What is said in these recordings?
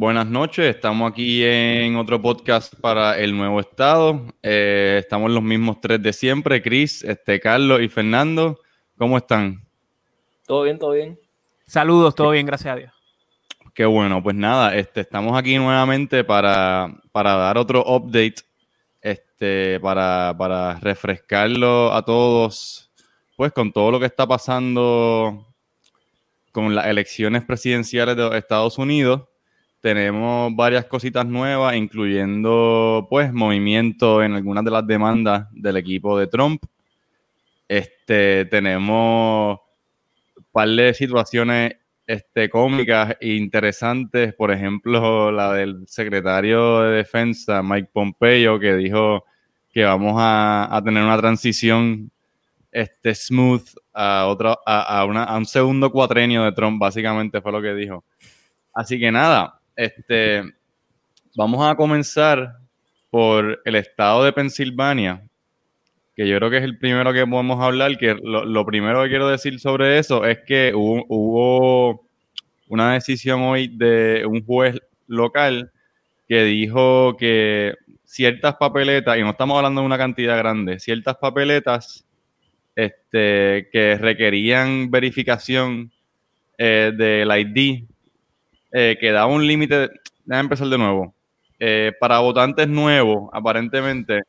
Buenas noches, estamos aquí en otro podcast para el nuevo estado. Eh, estamos los mismos tres de siempre, Cris, este, Carlos y Fernando. ¿Cómo están? Todo bien, todo bien. Saludos, todo bien, gracias a Dios. Qué bueno, pues nada, este, estamos aquí nuevamente para, para dar otro update, este, para, para refrescarlo a todos, pues con todo lo que está pasando con las elecciones presidenciales de Estados Unidos tenemos varias cositas nuevas, incluyendo pues movimiento en algunas de las demandas del equipo de Trump. Este, tenemos un par de situaciones este, cómicas e interesantes, por ejemplo, la del secretario de Defensa, Mike Pompeo, que dijo que vamos a, tener una transición este, smooth a, otro, a, a un segundo cuatrenio de Trump, básicamente fue lo que dijo. Así que nada, este, vamos a comenzar por el estado de Pensilvania, que yo creo que es el primero que podemos hablar, que lo, primero que quiero decir sobre eso es que hubo, una decisión hoy de un juez local que dijo que ciertas papeletas, y no estamos hablando de una cantidad grande, ciertas papeletas este, que requerían verificación eh, del ID eh, que un límite. Déjame empezar de nuevo. Eh, para votantes nuevos, aparentemente,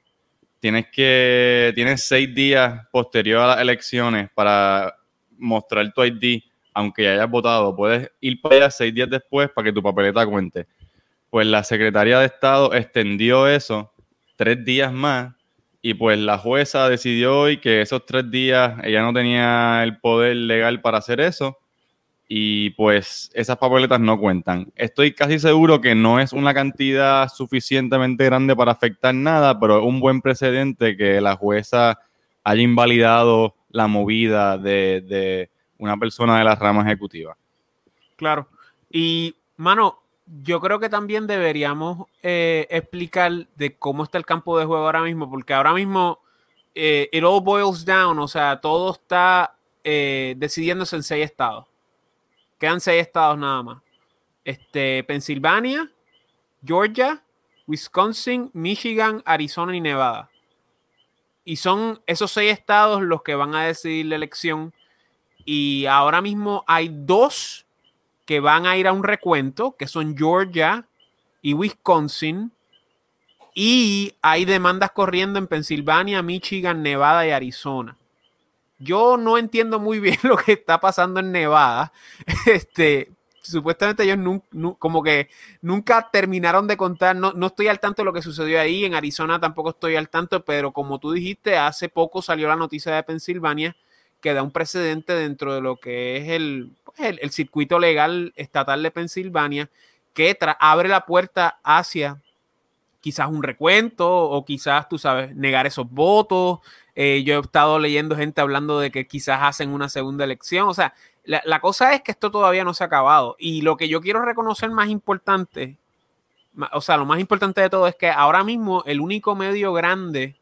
tienes que tienes seis días posterior a las elecciones para mostrar tu ID, aunque ya hayas votado. Puedes ir para allá seis días después para que tu papeleta cuente. Pues la Secretaría de Estado extendió eso tres días más y pues la jueza decidió hoy que esos tres días ella no tenía el poder legal para hacer eso y pues esas papeletas no cuentan. Estoy casi seguro que no es una cantidad suficientemente grande para afectar nada, pero es un buen precedente que la jueza haya invalidado la movida de, una persona de la rama ejecutiva. Claro. Y, mano, yo creo que también deberíamos eh, explicar de cómo está el campo de juego ahora mismo, porque ahora mismo eh, it all boils down, o sea, todo está eh, decidiéndose en seis estados. Quedan seis estados nada más. Este, Pensilvania, Georgia, Wisconsin, Michigan, Arizona y Nevada. Y son esos seis estados los que van a decidir la elección. Y ahora mismo hay dos que van a ir a un recuento, que son Georgia y Wisconsin. Y hay demandas corriendo en Pensilvania, Michigan, Nevada y Arizona. Yo no entiendo muy bien lo que está pasando en Nevada. Este, supuestamente ellos como que nunca terminaron de contar, no, no, estoy al tanto de lo que sucedió ahí, en Arizona tampoco estoy al tanto, pero como tú dijiste, hace poco salió la noticia de Pensilvania que da un precedente dentro de lo que es el, pues, el, circuito legal estatal de Pensilvania, que abre la puerta hacia quizás un recuento o quizás, tú sabes, negar esos votos, eh, yo he estado leyendo gente hablando de que quizás hacen una segunda elección. O sea, la, cosa es que esto todavía no se ha acabado. Y lo que yo quiero reconocer más importante, o sea, lo más importante de todo es que ahora mismo el único medio grande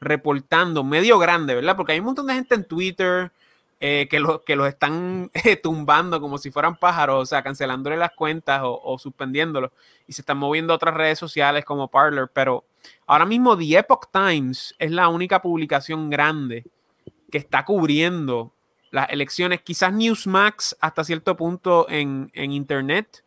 reportando, medio grande, ¿verdad? Porque hay un montón de gente en Twitter eh, que, lo, que los están eh, tumbando como si fueran pájaros, o sea, cancelándole las cuentas o, o suspendiéndolos. Y se están moviendo a otras redes sociales como Parler, pero Ahora mismo The Epoch Times es la única publicación grande que está cubriendo las elecciones. Quizás Newsmax hasta cierto punto en, Internet,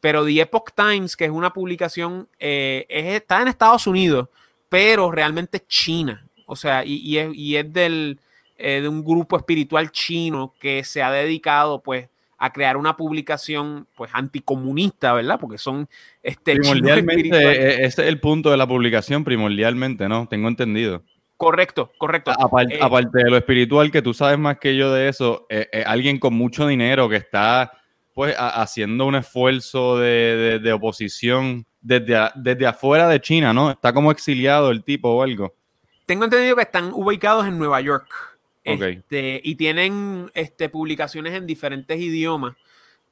pero The Epoch Times, que es una publicación, eh, está en Estados Unidos, pero realmente China. O sea, y, es, del, eh, de un grupo espiritual chino que se ha dedicado pues a crear una publicación pues anticomunista, ¿verdad? Porque son este primordialmente e, ese es el punto de la publicación primordialmente, ¿no? Tengo entendido. Correcto, correcto. Eh, aparte, de lo espiritual, que tú sabes más que yo de eso, eh, eh, alguien con mucho dinero que está pues haciendo un esfuerzo de, oposición desde, desde afuera de China, ¿no? Está como exiliado el tipo o algo. Tengo entendido que están ubicados en Nueva York. Este, y tienen este, publicaciones en diferentes idiomas.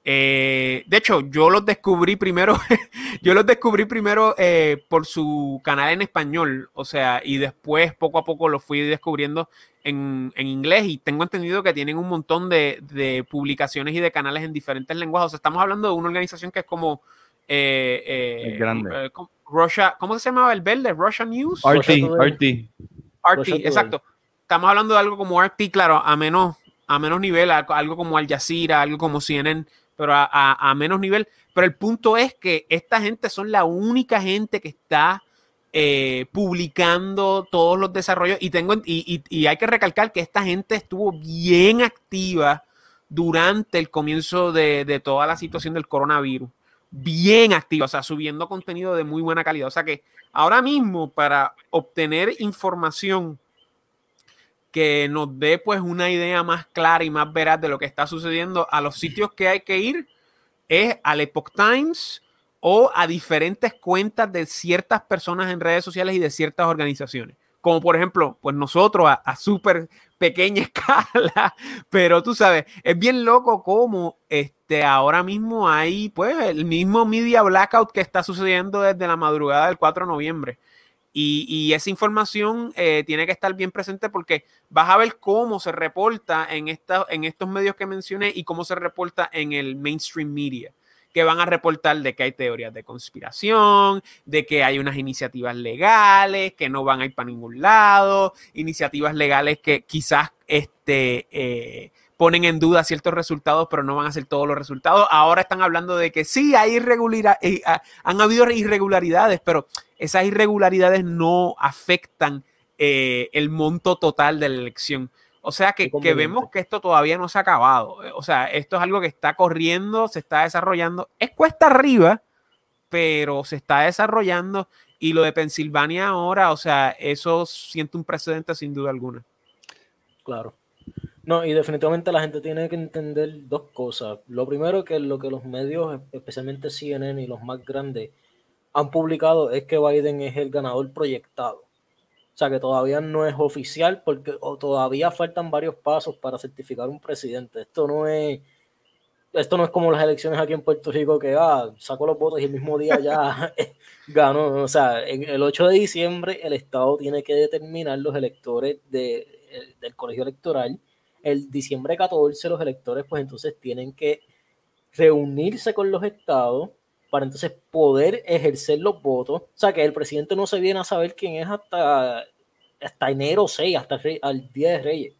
Eh, de hecho, yo los descubrí primero, yo los descubrí primero eh, por su canal en español, o sea, y después poco a poco los fui descubriendo en, inglés y tengo entendido que tienen un montón de, publicaciones y de canales en diferentes lenguajes. O sea, estamos hablando de una organización que es como eh, eh, Es grande. eh, ¿cómo- Russia, ¿cómo se llamaba el verde? Russia News. RT, Russia. RT. RT, exacto. Estamos hablando de algo como RT, claro, a menos, a menos nivel, algo, como Al Jazeera, algo como CNN, pero a, a- menos nivel. Pero el punto es que esta gente son la única gente que está eh, publicando todos los desarrollos y tengo y- y hay que recalcar que esta gente estuvo bien activa durante el comienzo de, de toda la situación del coronavirus. Bien activa, o sea, subiendo contenido de muy buena calidad. O sea que ahora mismo para obtener información que nos dé pues una idea más clara y más veraz de lo que está sucediendo a los sitios que hay que ir es al Epoch Times o a diferentes cuentas de ciertas personas en redes sociales y de ciertas organizaciones. Como por ejemplo, pues nosotros a, a súper pequeña escala, pero tú sabes, es bien loco como este, ahora mismo hay pues el mismo media blackout que está sucediendo desde la madrugada del 4 de noviembre. Y, esa información eh, tiene que estar bien presente porque vas a ver cómo se reporta en, en estos medios que mencioné y cómo se reporta en el mainstream media, que van a reportar de que hay teorías de conspiración, de que hay unas iniciativas legales que no van a ir para ningún lado, iniciativas legales que quizás este, eh, ponen en duda ciertos resultados, pero no van a ser todos los resultados. Ahora están hablando de que sí, hay irregularidades, han habido irregularidades, pero esas irregularidades no afectan eh, el monto total de la elección. O sea que, que, vemos que esto todavía no se ha acabado. O sea, esto es algo que está corriendo, se está desarrollando. Es cuesta arriba, pero se está desarrollando. Y lo de Pensilvania ahora, o sea, eso siente un precedente sin duda alguna. Claro. No, y definitivamente la gente tiene que entender dos cosas. Lo primero que lo que los medios, especialmente CNN y los más grandes, han publicado es que Biden es el ganador proyectado. O sea que todavía no es oficial porque o todavía faltan varios pasos para certificar un presidente. Esto no es esto no es como las elecciones aquí en Puerto Rico que ah, sacó los votos y el mismo día ya ganó. O sea, en el 8 de diciembre el Estado tiene que determinar los electores de, del colegio electoral. El diciembre 14 los electores pues entonces tienen que reunirse con los estados para entonces poder ejercer los votos. O sea, que el presidente no se viene a saber quién es hasta, hasta enero 6, hasta el, al Día de Reyes.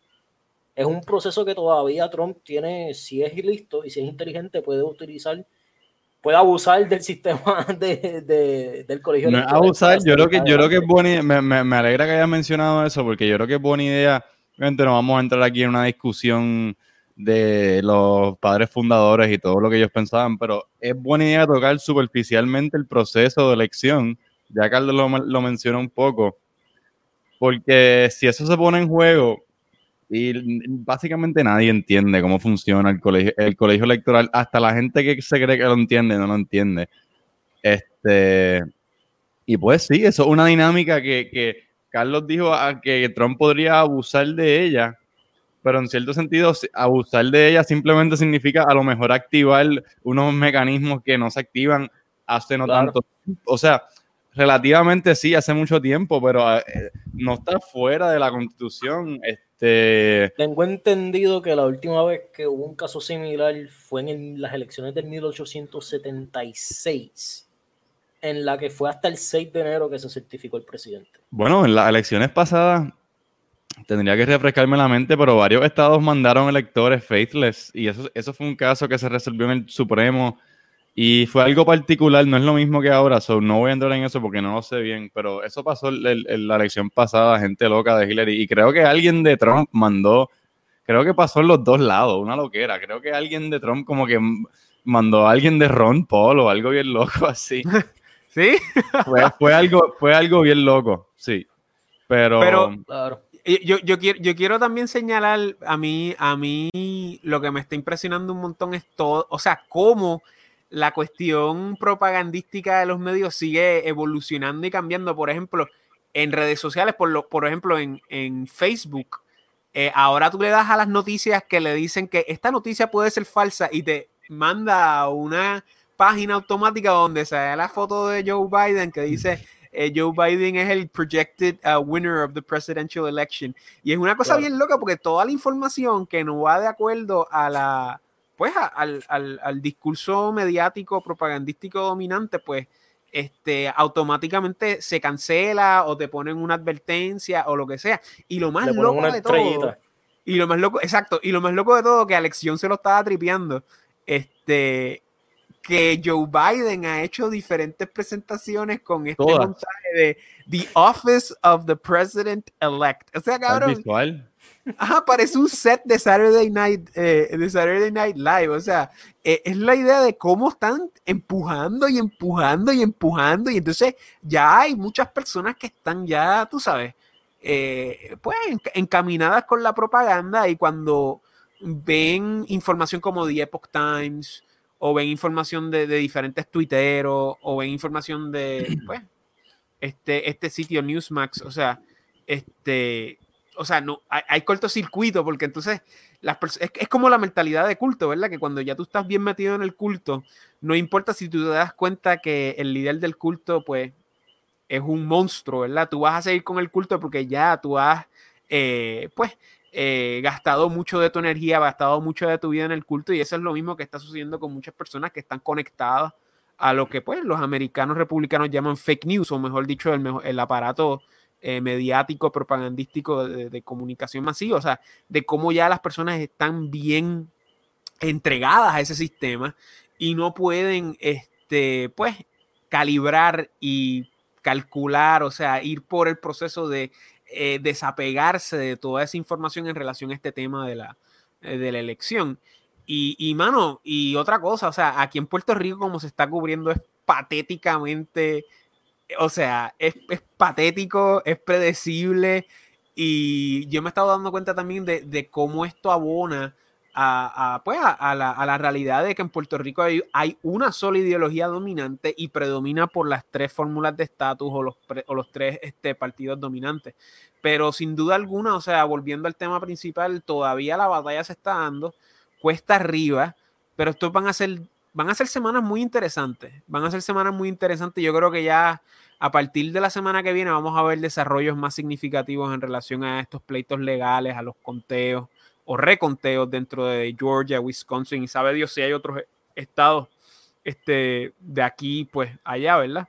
Es un proceso que todavía Trump tiene, si es listo y si es inteligente, puede utilizar, puede abusar del sistema de, de, del colegio. No abusar, yo creo que, yo creo que es buena me, me, me alegra que hayas mencionado eso, porque yo creo que es buena idea. Obviamente no vamos a entrar aquí en una discusión de los padres fundadores y todo lo que ellos pensaban, pero es buena idea tocar superficialmente el proceso de elección. Ya Carlos lo, lo menciona un poco, porque si eso se pone en juego y básicamente nadie entiende cómo funciona el colegio, el colegio electoral, hasta la gente que se cree que lo entiende no lo entiende. Este, y pues sí, eso es una dinámica que, que Carlos dijo a que Trump podría abusar de ella, pero en cierto sentido abusar de ella simplemente significa a lo mejor activar unos mecanismos que no se activan hace no claro. tanto tiempo. O sea, relativamente sí, hace mucho tiempo, pero eh, no está fuera de la constitución. Este... Tengo entendido que la última vez que hubo un caso similar fue en las elecciones del 1876 en la que fue hasta el 6 de enero que se certificó el presidente. Bueno, en las elecciones pasadas tendría que refrescarme la mente, pero varios estados mandaron electores faithless y eso, eso fue un caso que se resolvió en el Supremo y fue algo particular, no es lo mismo que ahora, so no voy a entrar en eso porque no lo sé bien, pero eso pasó en la elección pasada, gente loca de Hillary, y creo que alguien de Trump mandó, creo que pasó en los dos lados, una loquera, creo que alguien de Trump como que mandó a alguien de Ron Paul o algo bien loco así. ¿Sí? fue, fue, algo, fue algo bien loco, sí. Pero, Pero claro. yo, yo, quiero, yo quiero también señalar a mí, a mí lo que me está impresionando un montón es todo, o sea, cómo la cuestión propagandística de los medios sigue evolucionando y cambiando. Por ejemplo, en redes sociales, por, lo, por ejemplo, en, en Facebook, eh, ahora tú le das a las noticias que le dicen que esta noticia puede ser falsa y te manda a una página automática donde se ve la foto de Joe Biden que dice eh, Joe Biden es el projected uh, winner of the presidential election. Y es una cosa claro. bien loca porque toda la información que no va de acuerdo a la pues al, al, discurso mediático propagandístico dominante, pues este, automáticamente se cancela o te ponen una advertencia o lo que sea. Y lo más loco de todo. Y lo más loco, exacto, y lo más loco de todo, que a Lección se lo estaba tripeando, este, que Joe Biden ha hecho diferentes presentaciones con este mensaje de The Office of the President Elect. O sea, cabrón. Ajá, parece un set de Saturday Night, eh, de Saturday Night Live. O sea, eh, es la idea de cómo están empujando y empujando y empujando. Y entonces ya hay muchas personas que están ya, tú sabes, eh, pues encaminadas con la propaganda y cuando ven información como The Epoch Times o ven información de, diferentes tuiteros o ven información de, pues, este, este sitio Newsmax, o sea, este, o sea, no, hay, cortocircuito porque entonces las es, es, como la mentalidad de culto, ¿verdad? Que cuando ya tú estás bien metido en el culto, no importa si tú te das cuenta que el líder del culto, pues, es un monstruo, ¿verdad? Tú vas a seguir con el culto porque ya tú has, eh, pues, eh, gastado mucho de tu energía, gastado mucho de tu vida en el culto y eso es lo mismo que está sucediendo con muchas personas que están conectadas a lo que, pues, los americanos republicanos llaman fake news, o mejor dicho, el, el aparato eh, mediático, propagandístico de, comunicación masiva, o sea, de cómo ya las personas están bien entregadas a ese sistema y no pueden, este, pues, calibrar y calcular, o sea, ir por el proceso de eh, desapegarse de toda esa información en relación a este tema de la, eh, de la elección. Y, y, mano, y otra cosa, o sea, aquí en Puerto Rico como se está cubriendo es patéticamente, o sea, es, es patético, es predecible y yo me he estado dando cuenta también de, de cómo esto abona a, pues a, la, realidad de que en Puerto Rico hay, una sola ideología dominante y predomina por las tres fórmulas de estatus o los, o los tres este, partidos dominantes. Pero sin duda alguna, o sea, volviendo al tema principal, todavía la batalla se está dando, cuesta arriba, pero estos van a ser, van a ser semanas muy interesantes, van a ser semanas muy interesantes. Yo creo que ya a partir de la semana que viene vamos a ver desarrollos más significativos en relación a estos pleitos legales, a los conteos o reconteos dentro de Georgia, Wisconsin y sabe Dios si hay otros estados este, de aquí, pues allá, ¿verdad?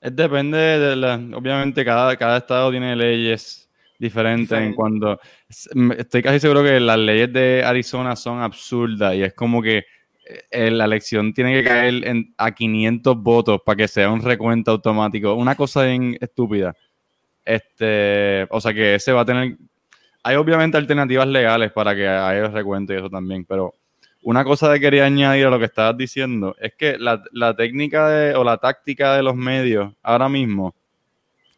depende de la, obviamente cada, cada estado tiene leyes diferentes en cuanto, estoy casi seguro que las leyes de Arizona son absurdas y es como que eh, la elección tiene que caer en, a 500 votos para que sea un recuento automático, una cosa bien estúpida. Este, o sea que ese va a tener hay obviamente alternativas legales para que haya recuento y eso también, pero una cosa que quería añadir a lo que estabas diciendo es que la, técnica o la táctica de los medios ahora mismo,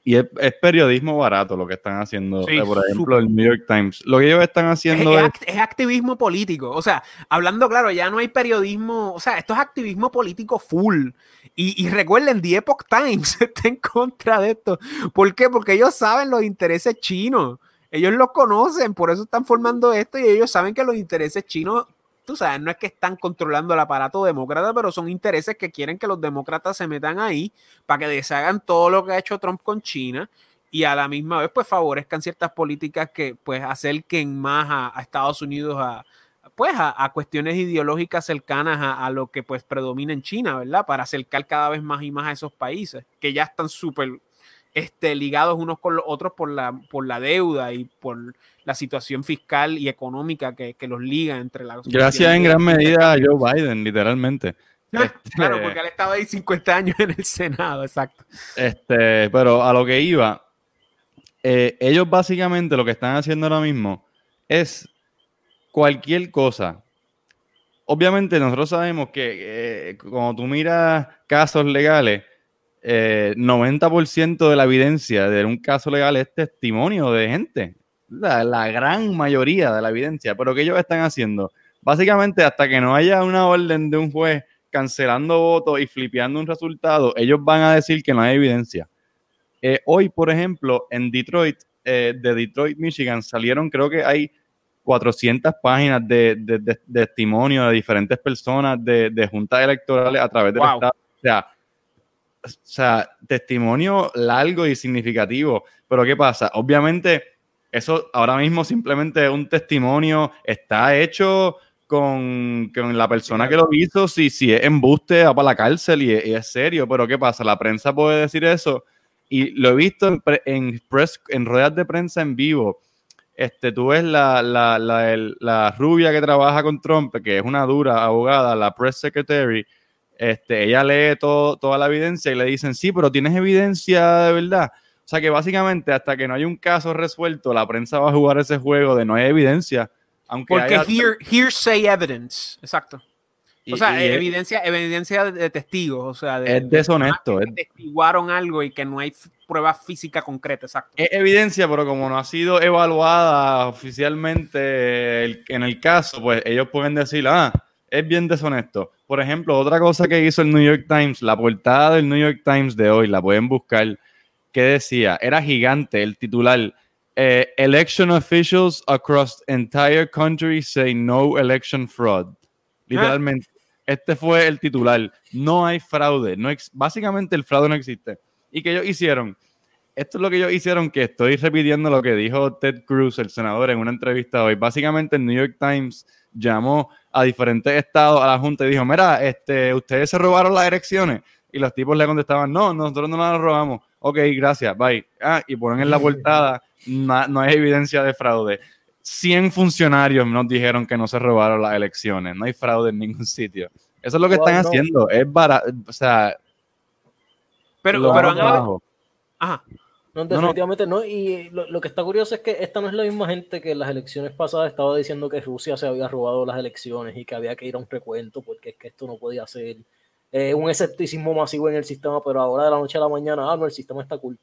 y es, periodismo barato lo que están haciendo, eh, por ejemplo, el New York Times, lo que ellos están haciendo es, es, activismo político, o sea, hablando claro, ya no hay periodismo, o sea, esto es activismo político full. Y, y recuerden, The Epoch Times está en contra de esto. ¿Por qué? Porque ellos saben los intereses chinos. Ellos lo conocen, por eso están formando esto y ellos saben que los intereses chinos, tú sabes, no es que están controlando el aparato demócrata, pero son intereses que quieren que los demócratas se metan ahí para que deshagan todo lo que ha hecho Trump con China y a la misma vez pues favorezcan ciertas políticas que pues acerquen más a, Estados Unidos a pues a, cuestiones ideológicas cercanas a, a, lo que pues predomina en China, ¿verdad? Para acercar cada vez más y más a esos países que ya están súper este, ligados unos con los otros por la, por la deuda y por la situación fiscal y económica que, los liga entre las... Gracias en gran medida a Joe Biden, literalmente. Este, claro, porque él estaba ahí 50 años en el Senado, exacto. Este, pero a lo que iba, eh, ellos básicamente lo que están haciendo ahora mismo es cualquier cosa. Obviamente nosotros sabemos que eh, cuando tú miras casos legales, 90% eh, de la evidencia de un caso legal es testimonio de gente. La, gran mayoría de la evidencia. Pero ¿qué ellos están haciendo? Básicamente, hasta que no haya una orden de un juez cancelando votos y flipeando un resultado, ellos van a decir que no hay evidencia. Eh, hoy, por ejemplo, en Detroit, eh, de Detroit, Michigan, salieron, creo que hay 400 páginas de, testimonio de diferentes personas de, juntas electorales a través del Estado. O sea, o sea, testimonio largo y significativo. Pero ¿qué pasa? Obviamente, eso ahora mismo simplemente es un testimonio, está hecho con, con la persona que lo hizo, si, si es embuste, va para la cárcel y y es serio. Pero ¿qué pasa? La prensa puede decir eso y lo he visto en, pre- en, press, en ruedas de prensa en vivo. Este, tú ves la, la, la, el- la rubia que trabaja con Trump, que es una dura abogada, la press secretary, este, ella lee todo, toda la evidencia y le dicen, sí, pero tienes evidencia de verdad. O sea que básicamente hasta que no hay un caso resuelto, la prensa va a jugar ese juego de no hay evidencia. Aunque Porque haya- hear, hearsay evidence, exacto. y- O sea, y es- evidencia, evidencia de testigos, o sea, de, es deshonesto, que es- testiguaron algo y que no hay prueba física concreta, exacto. es evidencia, pero como no ha sido evaluada oficialmente el- en el caso, pues ellos pueden decir, ah, es bien deshonesto. Por ejemplo, otra cosa que hizo el New York Times, la portada del New York Times de hoy, la pueden buscar, que decía, era gigante el titular, eh, Election officials across entire country say no election fraud. Literalmente. Este fue el titular. No hay fraude. No básicamente el fraude no existe. ¿Y qué ellos hicieron? Esto es lo que ellos hicieron, que estoy repitiendo lo que dijo Ted Cruz, el senador, en una entrevista hoy. Básicamente el New York Times llamó a diferentes estados a la Junta y dijo, mira, este, ustedes se robaron las elecciones. Y los tipos le contestaban, no, nosotros no las robamos. Ok, gracias, bye. Ah, y ponen en la portada, "Na- no hay evidencia de fraude. 100 funcionarios nos dijeron que no se robaron las elecciones. No hay fraude en ningún sitio. Eso es lo que No, están no. haciendo. Es barato, o sea, Pero, pero han- ajá. No, no. definitivamente no. Y lo, lo que está curioso es que esta no es la misma gente que en las elecciones pasadas estaba diciendo que Rusia se había robado las elecciones y que había que ir a un recuento porque es que esto no podía ser eh, un escepticismo masivo en el sistema, pero ahora de la noche a la mañana, ah, no, el sistema está cool.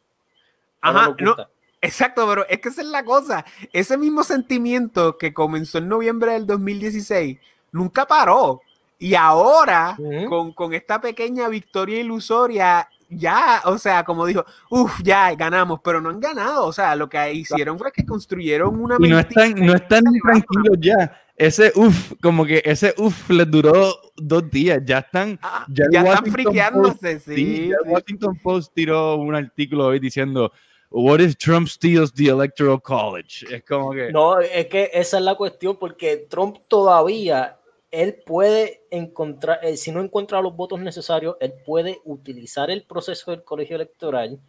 Ahora Ajá, no. Exacto, pero es que esa es la cosa. Ese mismo sentimiento que comenzó en noviembre del 2016 nunca paró. Y ahora, Ujú. con, con esta pequeña victoria ilusoria, ya, o sea, como dijo, uff, ya ganamos, pero no han ganado. O sea, lo que hicieron fue que construyeron una Y no están, no están tranquilos ya. Ese uff, como que ese uff les duró dos días. Ya están. Ah, ya están friqueándose, Sí, sí. ya. Washington Post tiró un artículo hoy diciendo What if Trump steals the Electoral College? Es como que. No, es que esa es la cuestión, porque Trump todavía, él puede encontrar, eh, si no encuentra los votos necesarios, él puede utilizar el proceso del colegio electoral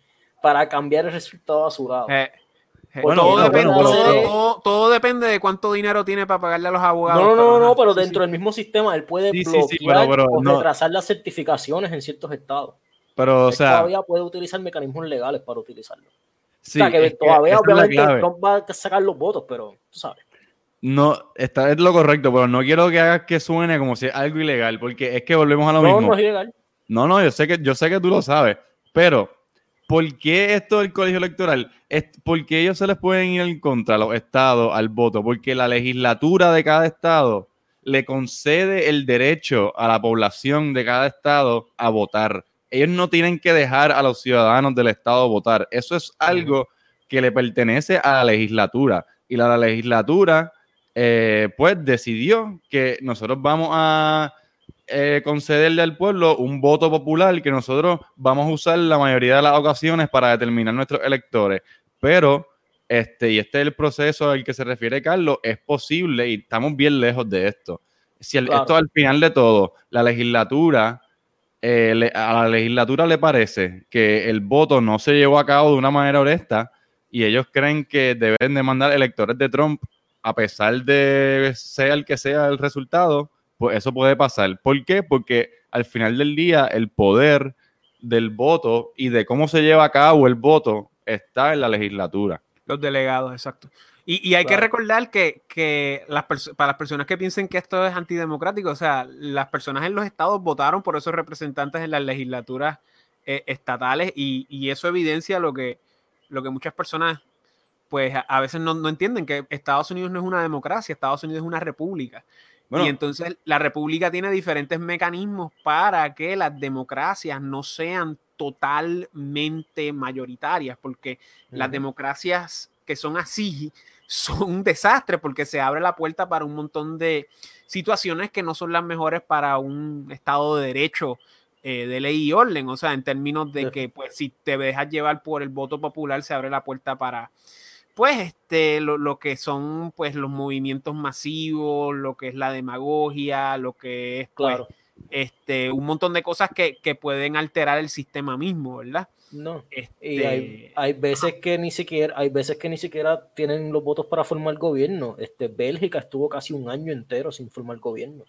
para cambiar el resultado a su lado. Eh, eh, Bueno, todo, depende, bueno, todo- pero- todo- todo depende de cuánto dinero tiene para pagarle a los abogados. No, no, no, pero sí, dentro sí. del mismo sistema él puede Sí, bloquear sí, pero- pero o no- retrasar las certificaciones en ciertos estados. Pero, o Él sea, todavía puede utilizar mecanismos legales para utilizarlo. sí, o sea, que todavía obviamente. Trump va a sacar los votos, pero tú sabes. No, está es lo correcto, pero no quiero que hagas que suene como si es algo ilegal, porque es que volvemos a lo No, mismo. no es ilegal. No, no, yo sé que, yo sé que tú lo sabes, pero ¿por qué esto del colegio electoral? Es, ¿Por qué ellos se les pueden ir en contra a los estados al voto? Porque la legislatura de cada estado le concede el derecho a la población de cada estado a votar. Ellos no tienen que dejar a los ciudadanos del estado votar. Eso es algo que le pertenece a la legislatura. Y la, la legislatura, eh, pues, decidió que nosotros vamos a eh, concederle al pueblo un voto popular que nosotros vamos a usar la mayoría de las ocasiones para determinar nuestros electores. Pero, este, y este es el proceso al que se refiere Carlos, es posible y estamos bien lejos de esto. Si el- Claro. esto al final de todo, la legislatura, eh, le- a la legislatura le parece que el voto no se llevó a cabo de una manera honesta y ellos creen que deben de mandar electores de Trump a pesar de sea el que sea el resultado, pues eso puede pasar. ¿Por qué? Porque al final del día el poder del voto y de cómo se lleva a cabo el voto está en la legislatura. Los delegados, exacto. Y, y hay que recordar que, que las para las personas que piensen que esto es antidemocrático, o sea, las personas en los estados votaron por esos representantes en las legislaturas eh, estatales y, y eso evidencia lo que, lo que muchas personas pues a, veces no, no entienden, que Estados Unidos no es una democracia, Estados Unidos es una república. Bueno, y entonces la república tiene diferentes mecanismos para que las democracias no sean totalmente mayoritarias, porque las democracias que son así son un desastre porque se abre la puerta para un montón de situaciones que no son las mejores para un Estado de Derecho eh, de ley y orden. O sea, en términos de que, pues, si te dejas llevar por el voto popular, se abre la puerta para, pues este, lo, que son pues los movimientos masivos, lo que es la demagogia, lo que es pues, claro. este, un montón de cosas que, que, pueden alterar el sistema mismo, ¿verdad? No. y hay, este, hay, veces que ni siquiera, hay veces que ni siquiera tienen los votos para formar gobierno. Este, Bélgica estuvo casi un año entero sin formar gobierno.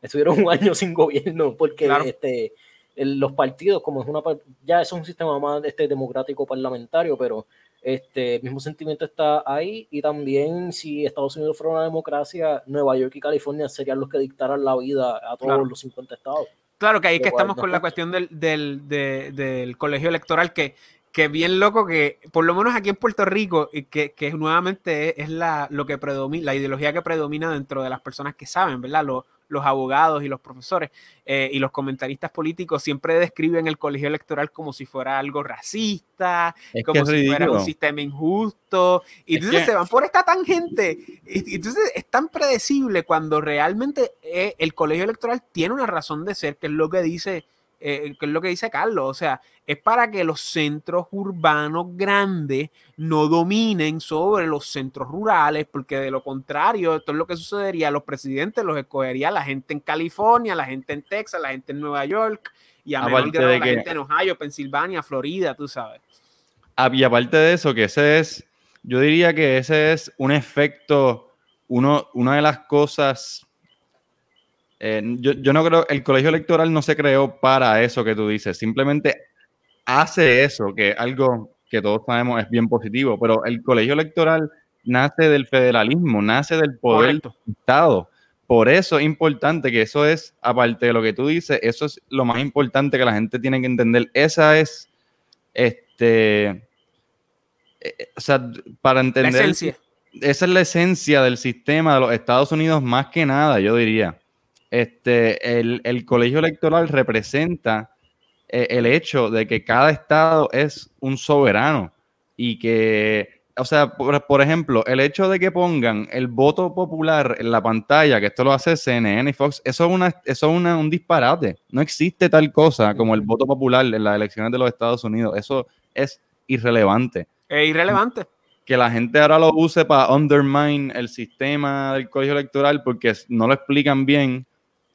Estuvieron un año sin gobierno porque este, los partidos, como es una ya es un sistema más este, democrático parlamentario, pero este mismo sentimiento está ahí y también si Estados Unidos fuera una democracia, Nueva York y California serían los que dictaran la vida a todos los 50 estados. Claro que ahí que estamos con la cuestión del, del, del, colegio electoral, que, que bien loco que, por lo menos aquí en Puerto Rico, que, que nuevamente es, la, lo que predomina, la ideología que predomina dentro de las personas que saben, ¿verdad? Los abogados y los profesores eh, y los comentaristas políticos siempre describen el colegio electoral como si fuera algo racista, como si fuera un sistema injusto, y entonces se van por esta tangente. Y, entonces es tan predecible cuando realmente eh, el colegio electoral tiene una razón de ser, que es lo que dice eh, que es lo que dice Carlos, o sea, es para que los centros urbanos grandes no dominen sobre los centros rurales, porque de lo contrario, esto es lo que sucedería, los presidentes los escogería la gente en California, la gente en Texas, la gente en Nueva York, y a menor grado la gente en Ohio, Pensilvania, Florida, tú sabes. Ah, y aparte de eso, que ese es, yo diría que ese es un efecto, uno, una de las cosas eh, yo, yo, no creo, el colegio electoral no se creó para eso que tú dices, simplemente hace eso, que algo que todos sabemos es bien positivo, pero el colegio electoral nace del federalismo, nace del poder del Estado. Por eso es importante que eso es, aparte de lo que tú dices, eso es lo más importante que la gente tiene que entender. Esa es, este, eh, eh, o sea, para entender, esa es la esencia del sistema de los Estados Unidos más que nada, yo diría este, el, colegio electoral representa eh, el hecho de que cada estado es un soberano y que, o sea, por, ejemplo, el hecho de que pongan el voto popular en la pantalla, que esto lo hace CNN y Fox, eso es, una, eso es un disparate. No existe tal cosa como el voto popular en las elecciones de los Estados Unidos. Eso es irrelevante. Es irrelevante que la gente ahora lo use para undermine el sistema del colegio electoral porque no lo explican bien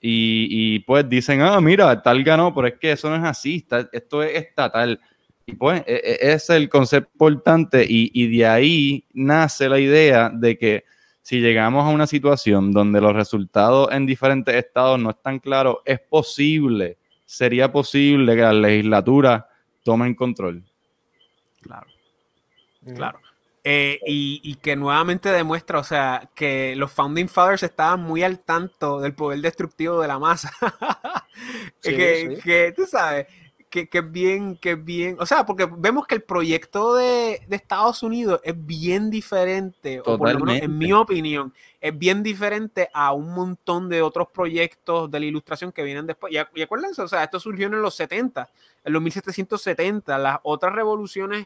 y, pues dicen, ah, mira, tal ganó, pero es que eso no es así, esto es estatal. Y pues e, e, ese es el concepto importante y, y de ahí nace la idea de que si llegamos a una situación donde los resultados en diferentes estados no están claros, es posible, sería posible que la legislatura tomen control. Claro. Claro. Eh, y, que nuevamente demuestra, o sea, que los Founding Fathers estaban muy al tanto del poder destructivo de la masa. que, tú sabes, que, es bien, que bien, o sea, porque vemos que el proyecto de, Estados Unidos es bien diferente, o por lo menos en mi opinión, es bien diferente a un montón de otros proyectos de la ilustración que vienen después. Y, y acuérdense, o sea, esto surgió en los 70, en los 1770, las otras revoluciones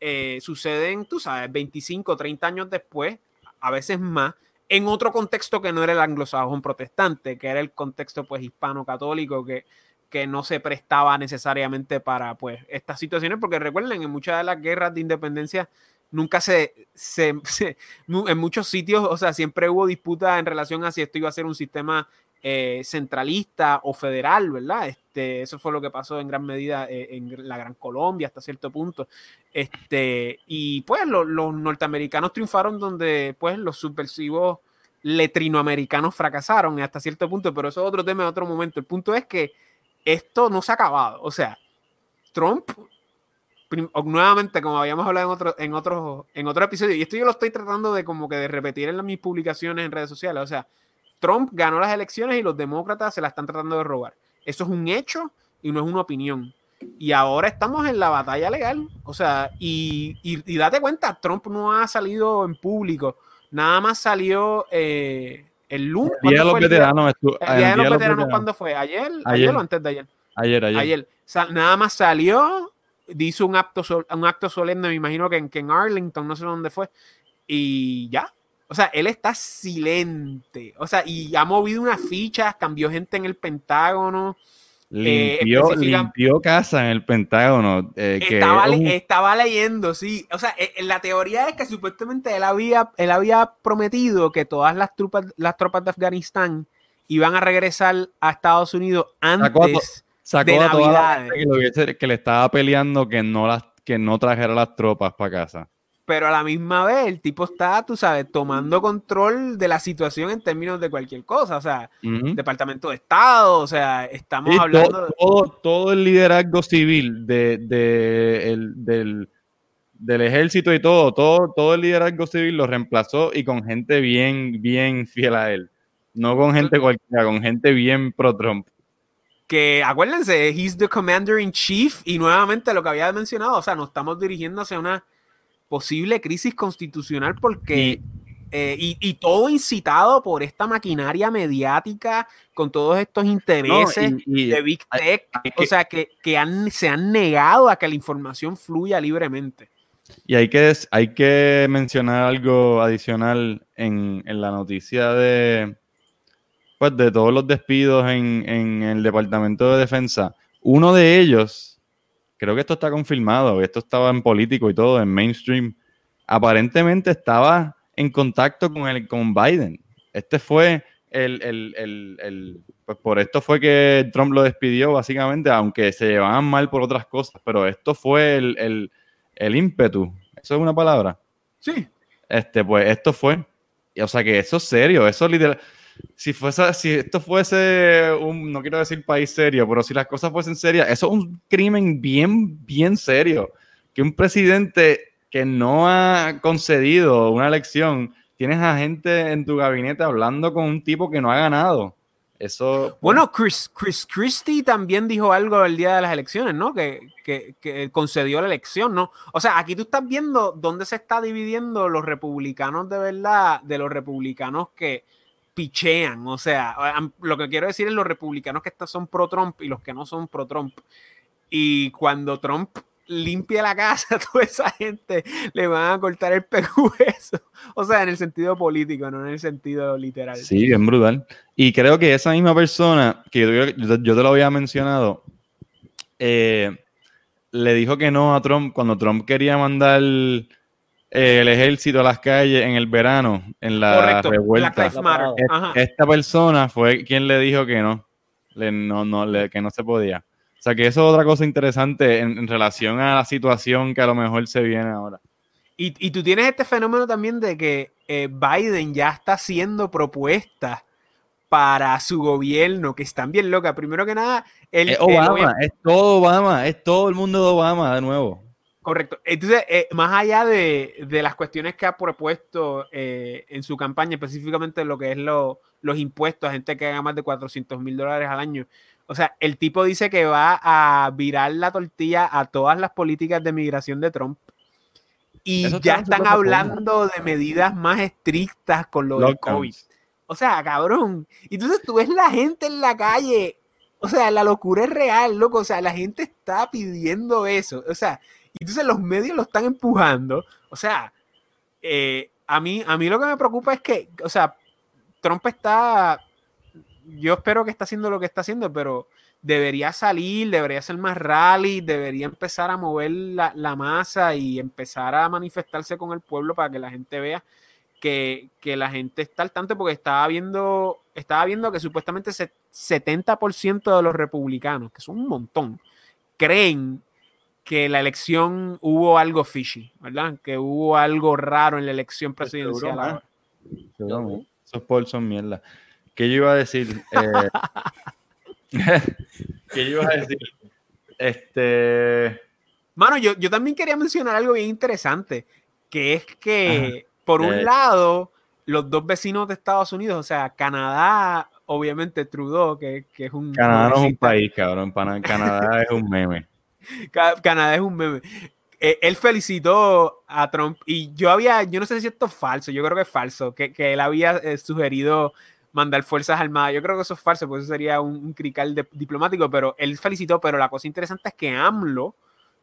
eh, suceden, tú sabes, 25, 30 años después, a veces más, en otro contexto que no era el anglosajón protestante, que era el contexto pues hispano-católico que, que no se prestaba necesariamente para pues estas situaciones, porque recuerden, en muchas de las guerras de independencia nunca se, se, en muchos sitios, o sea, siempre hubo disputa en relación a si esto iba a ser un sistema eh, centralista o federal, ¿verdad? Este, eso fue lo que pasó en gran medida eh, en la Gran Colombia hasta cierto punto. Este, y pues los norteamericanos triunfaron donde pues los subversivos letrinoamericanos fracasaron hasta cierto punto, pero eso es otro tema de otro momento. El punto es que esto no se ha acabado. O sea, Trump, nuevamente, como habíamos hablado en otro, en otro, en otro episodio, y esto yo lo estoy tratando de como que de repetir en mis publicaciones en redes sociales. O sea, Trump ganó las elecciones y los demócratas se la están tratando de robar. Eso es un hecho y no es una opinión. Y ahora estamos en la batalla legal. O sea, y, date cuenta, Trump no ha salido en público. Nada más salió eh, el lunes. El día de los veteranos. El día de los veteranos, ¿cuándo fue? ¿Ayer? ¿Ayer? o antes de ayer? Ayer, ayer. Ayer. nada más salió, hizo un acto, un acto solemne, me imagino que en, que en Arlington, no sé dónde fue. Y ya, o sea, él está silente. O sea, y ha movido unas fichas, cambió gente en el Pentágono. Eh, Limpió, limpió casa en el Pentágono. eh, que Estaba, es le- un- estaba leyendo, sí. O sea, eh, la teoría es que supuestamente él había, él había prometido que todas las tropas, las tropas de Afganistán iban a regresar a Estados Unidos Sacó a to- antes. sacó de a toda la Navidades. gente que, lo hubiese- que le estaba peleando que no, las, que no trajera las tropas para casa. Pero a la misma vez el tipo está, tú sabes, tomando control de la situación en términos de cualquier cosa. O sea, Ujú. Departamento de Estado, o sea, estamos Sí, hablando de... todo, todo el liderazgo civil de, de- el- del, del ejército y todo, todo, todo el liderazgo civil lo reemplazó y con gente bien, bien fiel a él. No con gente cualquiera, con gente bien pro Trump. que acuérdense, he's the commander in chief y nuevamente lo que había mencionado, o sea, nos estamos dirigiendo hacia una posible crisis constitucional porque eh, y, y todo incitado por esta maquinaria mediática con todos estos intereses y- de Big Tech, o sea, que, que han, se han negado a que la información fluya libremente. Y hay que, hay que mencionar algo adicional en, en la noticia de, pues, de todos los despidos en, en el Departamento de Defensa. Uno de ellos, creo que esto está confirmado, esto estaba en político y todo, en mainstream, aparentemente estaba en contacto con, el, con Biden. Este fue el, el- el- el- pues por esto fue que Trump lo despidió, básicamente, aunque se llevaban mal por otras cosas, pero esto fue el, el- el ímpetu. ¿Eso es una palabra? Sí. Este, pues esto fue. O sea que eso es serio, eso literal. Si fuese, si esto fuese un, no quiero decir país serio, pero si las cosas fuesen serias, eso es un crimen bien, bien serio. Que un presidente que no ha concedido una elección, tienes a gente en tu gabinete hablando con un tipo que no ha ganado. Eso. Bueno, Chris, Chris Christie también dijo algo el día de las elecciones, ¿no? Que, que- que concedió la elección, ¿no? O sea, aquí tú estás viendo dónde se está dividiendo los republicanos de verdad de los republicanos que pichean. O sea, lo que quiero decir es los republicanos que son pro Trump y los que no son pro Trump. Y cuando Trump limpia la casa, toda esa gente le van a cortar el pecueso. O sea, en el sentido político, no en el sentido literal. Sí, bien brutal. Y creo que esa misma persona, que yo, te lo había mencionado, eh, le dijo que no a Trump cuando Trump quería mandar el ejército a las calles en el verano, en la Correcto, Black revuelta. Lives Matter. Es- Ajá. Esta persona fue quien le dijo que no, le- no, no, le- que no se podía. O sea que eso es otra cosa interesante en, en relación a la situación que a lo mejor se viene ahora. Y, y tú tienes este fenómeno también de que eh, Biden ya está haciendo propuestas para su gobierno que están bien locas. Primero que nada, él, Es Obama, es todo Obama, es todo el mundo de Obama de nuevo. Correcto. Entonces, eh, más allá de, de las cuestiones que ha propuesto eh, en su campaña, específicamente lo que es lo- los impuestos a gente que gana más de 400 mil dólares al año. O sea, el tipo dice que va a virar la tortilla a todas las políticas de migración de Trump. Y Eso ya están hablando de medidas más estrictas con lo del COVID. O sea, cabrón. Y entonces tú ves la gente en la calle. O sea, la locura es real, loco. O sea, la gente está pidiendo eso. O sea, entonces los medios lo están empujando. O sea, eh, a, mí, a mí lo que me preocupa es que, o sea, Trump está. Yo espero que está haciendo lo que está haciendo, pero debería salir, debería hacer más rally, debería empezar a mover la, la masa y empezar a manifestarse con el pueblo para que la gente vea que, que la gente está al tanto, porque estaba viendo, estaba viendo que supuestamente se- 70% de los republicanos, que son un montón, creen que la elección hubo algo fishy, ¿verdad? Que hubo algo raro en la elección presidencial. seguro, ahora. Seguro, Esos polls son mierda. ¿Qué yo iba a decir? Eh, ¿Qué yo iba a decir? Este. Mano, yo, yo también quería mencionar algo bien interesante, que es que, por un Eh. lado, los dos vecinos de Estados Unidos, o sea, Canadá, obviamente Trudeau, que, que es un... Canadá no es un país, cabrón. Canadá es un meme. Ca- Canadá es un meme. Eh, él felicitó a Trump y yo había, yo no sé si esto es falso, yo creo que es falso, que, que él había eh, sugerido mandar fuerzas armadas. Yo creo que eso es falso, porque eso sería un, un crical de- diplomático, pero él felicitó, pero la cosa interesante es que AMLO,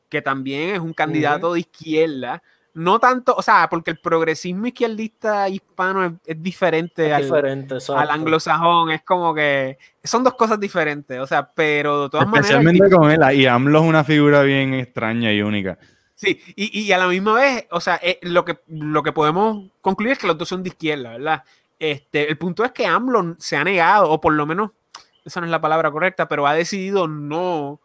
que también es un candidato de izquierda, no tanto, o sea, porque el progresismo izquierdista hispano es, diferente, al, al, anglosajón, es como que son dos cosas diferentes, o sea, pero de todas maneras... Especialmente con él, y AMLO es una figura bien extraña y única. Sí, y, y a la misma vez, o sea, eh, lo, que, lo que podemos concluir es que los dos son de izquierda, ¿verdad? Este, el punto es que AMLO se ha negado, o por lo menos, esa no es la palabra correcta, pero ha decidido no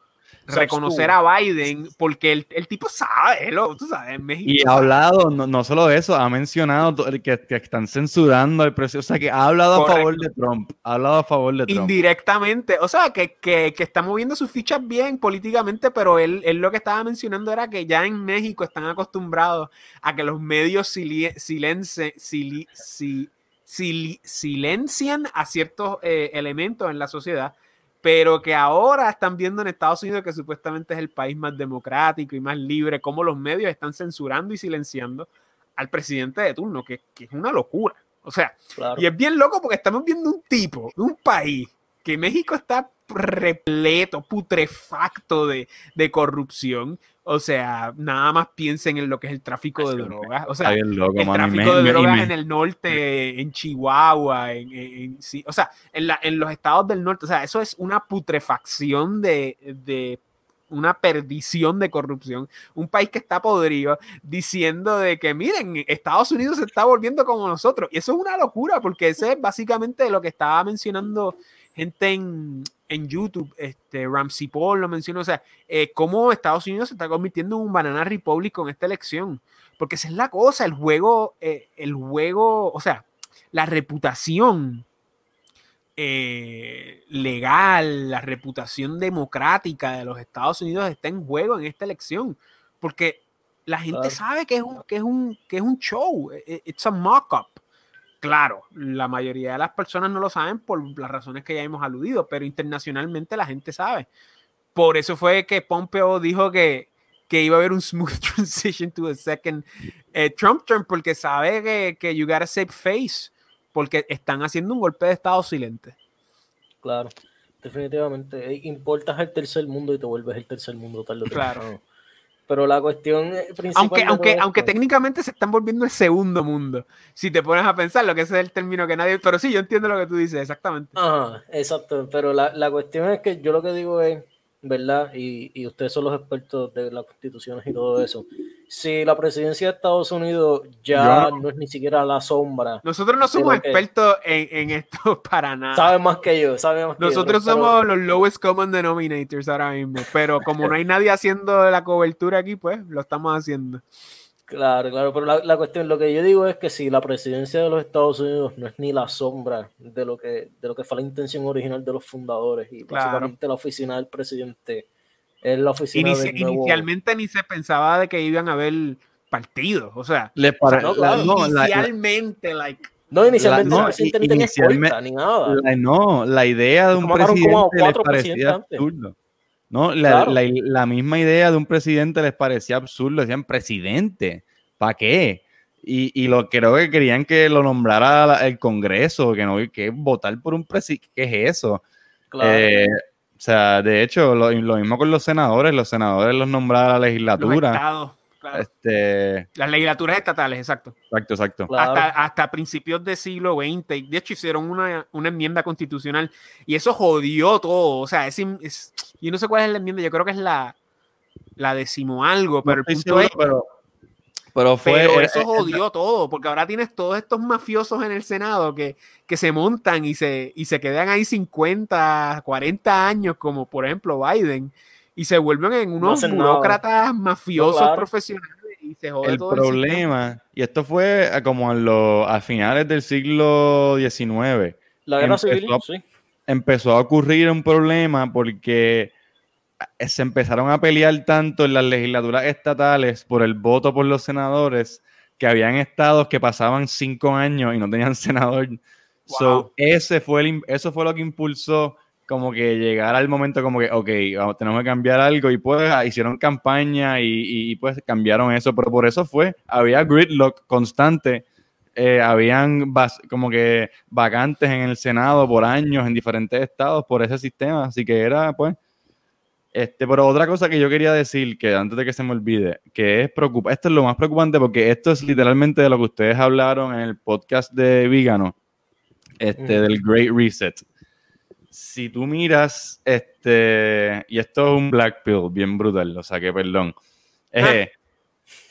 reconocer a Biden porque el, el tipo sabe, lo, tú sabes, México. Y ha hablado, no, no, solo eso, ha mencionado que, que están censurando el precio, o sea, que ha hablado a favor de Trump, ha hablado a favor de Trump. Indirectamente, o sea, que, que, que está moviendo sus fichas bien políticamente, pero él, él, lo que estaba mencionando era que ya en México están acostumbrados a que los medios silencien, silencian a ciertos eh, elementos en la sociedad pero que ahora están viendo en Estados Unidos que supuestamente es el país más democrático y más libre, cómo los medios están censurando y silenciando al presidente de turno, que, es una locura. O sea, y es bien loco porque estamos viendo un tipo, un país, que México está repleto, putrefacto de, de corrupción, o sea, nada más piensen en lo que es el tráfico de drogas. O sea, el tráfico de drogas en el norte, en Chihuahua, en, o sea, en, la, en, los estados del norte. O sea, eso es una putrefacción de, de, una perdición de corrupción. Un país que está podrido diciendo de que, miren, Estados Unidos se está volviendo como nosotros. Y eso es una locura, porque ese es básicamente lo que estaba mencionando gente en, en YouTube, este, Ramsey Paul lo mencionó, o sea, eh, cómo Estados Unidos se está convirtiendo en un banana republic con esta elección, porque esa es la cosa, el juego, eh, el juego, o sea, la reputación eh, legal, la reputación democrática de los Estados Unidos está en juego en esta elección, porque la gente sabe que es un, que es un, que es un show, it's a mock-up. Claro, la mayoría de las personas no lo saben por las razones que ya hemos aludido, pero internacionalmente la gente sabe. Por eso fue que Pompeo dijo que, que iba a haber un smooth transition to a second eh, Trump term, porque sabe que, que you gotta save face, porque están haciendo un golpe de Estado silente. Claro, definitivamente. Importas el tercer mundo y te vuelves el tercer mundo tal Claro. Pero la cuestión principal. Aunque, aunque, aunque técnicamente se están volviendo el segundo mundo. Si te pones a pensar, lo que ese es el término que nadie. Pero sí, yo entiendo lo que tú dices, exactamente. Ajá, exacto. Pero la, la cuestión es que yo lo que digo es ¿verdad? Y, y, ustedes son los expertos de las constituciones y todo eso. Si la presidencia de Estados Unidos ya no, es ni siquiera la sombra. Nosotros no somos expertos en, en, esto para nada. Saben más que yo, saben más Nosotros somos los lowest common denominators ahora mismo. Pero como no hay nadie haciendo la cobertura aquí, pues lo estamos haciendo. Claro, claro, pero la, cuestión, lo que yo digo es que si la presidencia de los Estados Unidos no es ni la sombra de lo que, de lo que fue la intención original de los fundadores y básicamente la oficina del presidente es la oficina Inicialmente ni se pensaba de que iban a haber partidos, o sea, Le no, inicialmente, like, no, inicialmente no, el presidente ni tenía ni nada. no, la idea de un presidente les parecía absurdo. ¿No? La, misma idea de un presidente les parecía absurdo, decían presidente, ¿para qué? Y, lo creo que querían que lo nombrara el Congreso, que no que votar por un presidente, ¿qué es eso? Eh, o sea, de hecho, lo, mismo con los senadores, los senadores los nombraba la legislatura. Este... Las legislaturas estatales, exacto. Exacto, exacto. Hasta, principios del siglo XX. De hecho, hicieron una, enmienda constitucional y eso jodió todo. O sea, es, yo no sé cuál es la enmienda, yo creo que es la, la decimo algo, pero el punto es. Pero, fue, eh, eso jodió todo, porque ahora tienes todos estos mafiosos en el Senado que, que se montan y se, y se quedan ahí 50, 40 años, como por ejemplo Biden y se vuelven en unos burócratas mafiosos profesionales y se jode el problema y esto fue como a, los, a finales del siglo XIX la guerra civil sí. empezó a ocurrir un problema porque se empezaron a pelear tanto en las legislaturas estatales por el voto por los senadores que habían estados que pasaban cinco años y no tenían senador. So, ese fue el, eso fue lo que impulsó como que llegar al momento como que, ok, tenemos que cambiar algo y pues ah, hicieron campaña y, pues cambiaron eso, pero por eso fue, había gridlock constante, eh, habían como que vacantes en el Senado por años en diferentes estados por ese sistema, así que era pues Este, pero otra cosa que yo quería decir, que antes de que se me olvide, que es preocupante, esto es lo más preocupante porque esto es literalmente de lo que ustedes hablaron en el podcast de Vigano, este, del Great Reset. Si tú miras, este, y esto es un black pill bien brutal, o sea que perdón, ah.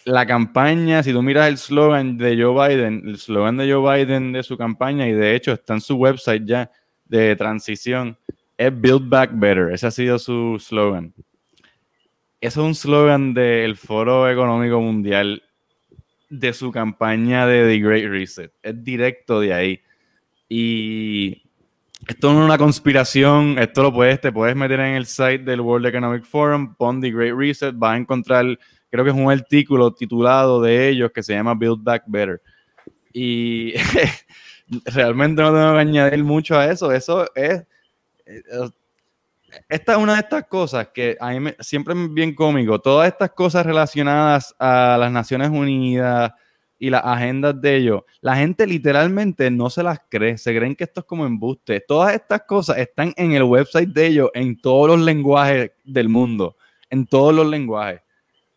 la campaña, si tú miras el slogan de Joe Biden, el slogan de Joe Biden de su campaña, y de hecho está en su website ya de transición, es Build Back Better. Ese ha sido su slogan. Eso es un slogan del Foro Económico Mundial de su campaña de The Great Reset. Es directo de ahí. Y esto no es una conspiración, esto lo puedes, te puedes meter en el site del World Economic Forum, pon The Great Reset, vas a encontrar, creo que es un artículo titulado de ellos que se llama Build Back Better. Y realmente no tengo que añadir mucho a eso, eso es esta es una de estas cosas que a mí siempre es bien cómico. Todas estas cosas relacionadas a las Naciones Unidas y las agendas de ellos, la gente literalmente no se las cree, se creen que esto es como embuste. Todas estas cosas están en el website de ellos, en todos los lenguajes del mundo, en todos los lenguajes.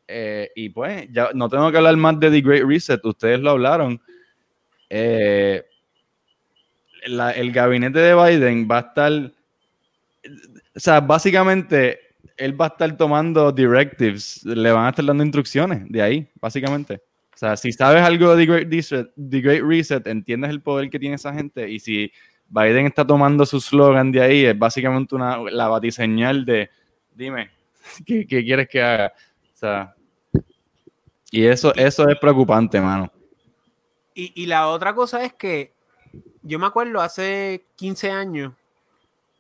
Eh, y pues, ya no tengo que hablar más de The Great Reset, ustedes lo hablaron. Eh, el gabinete de Biden va a estar o sea, básicamente él va a estar tomando directives, le van a estar dando instrucciones de ahí, básicamente. O sea, si sabes algo de The Great Reset, entiendes el poder que tiene esa gente y si Biden está tomando su slogan de ahí, es básicamente una, la batiseñal de, dime, ¿qué, quieres que haga? O sea, y eso, eso es preocupante, mano. Y, y la otra cosa es que yo me acuerdo hace 15 años,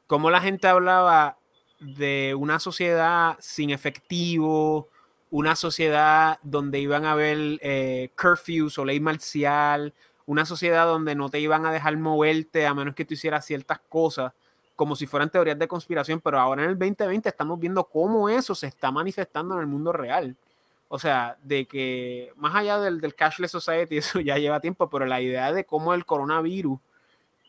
cómo la gente hablaba de una sociedad sin efectivo, una sociedad donde iban a haber eh, curfews o ley marcial, una sociedad donde no te iban a dejar moverte a menos que tú hicieras ciertas cosas, como si fueran teorías de conspiración, pero ahora en el 2020 estamos viendo cómo eso se está manifestando en el mundo real. O sea, de que más allá del, del cashless society, eso ya lleva tiempo, pero la idea de cómo el coronavirus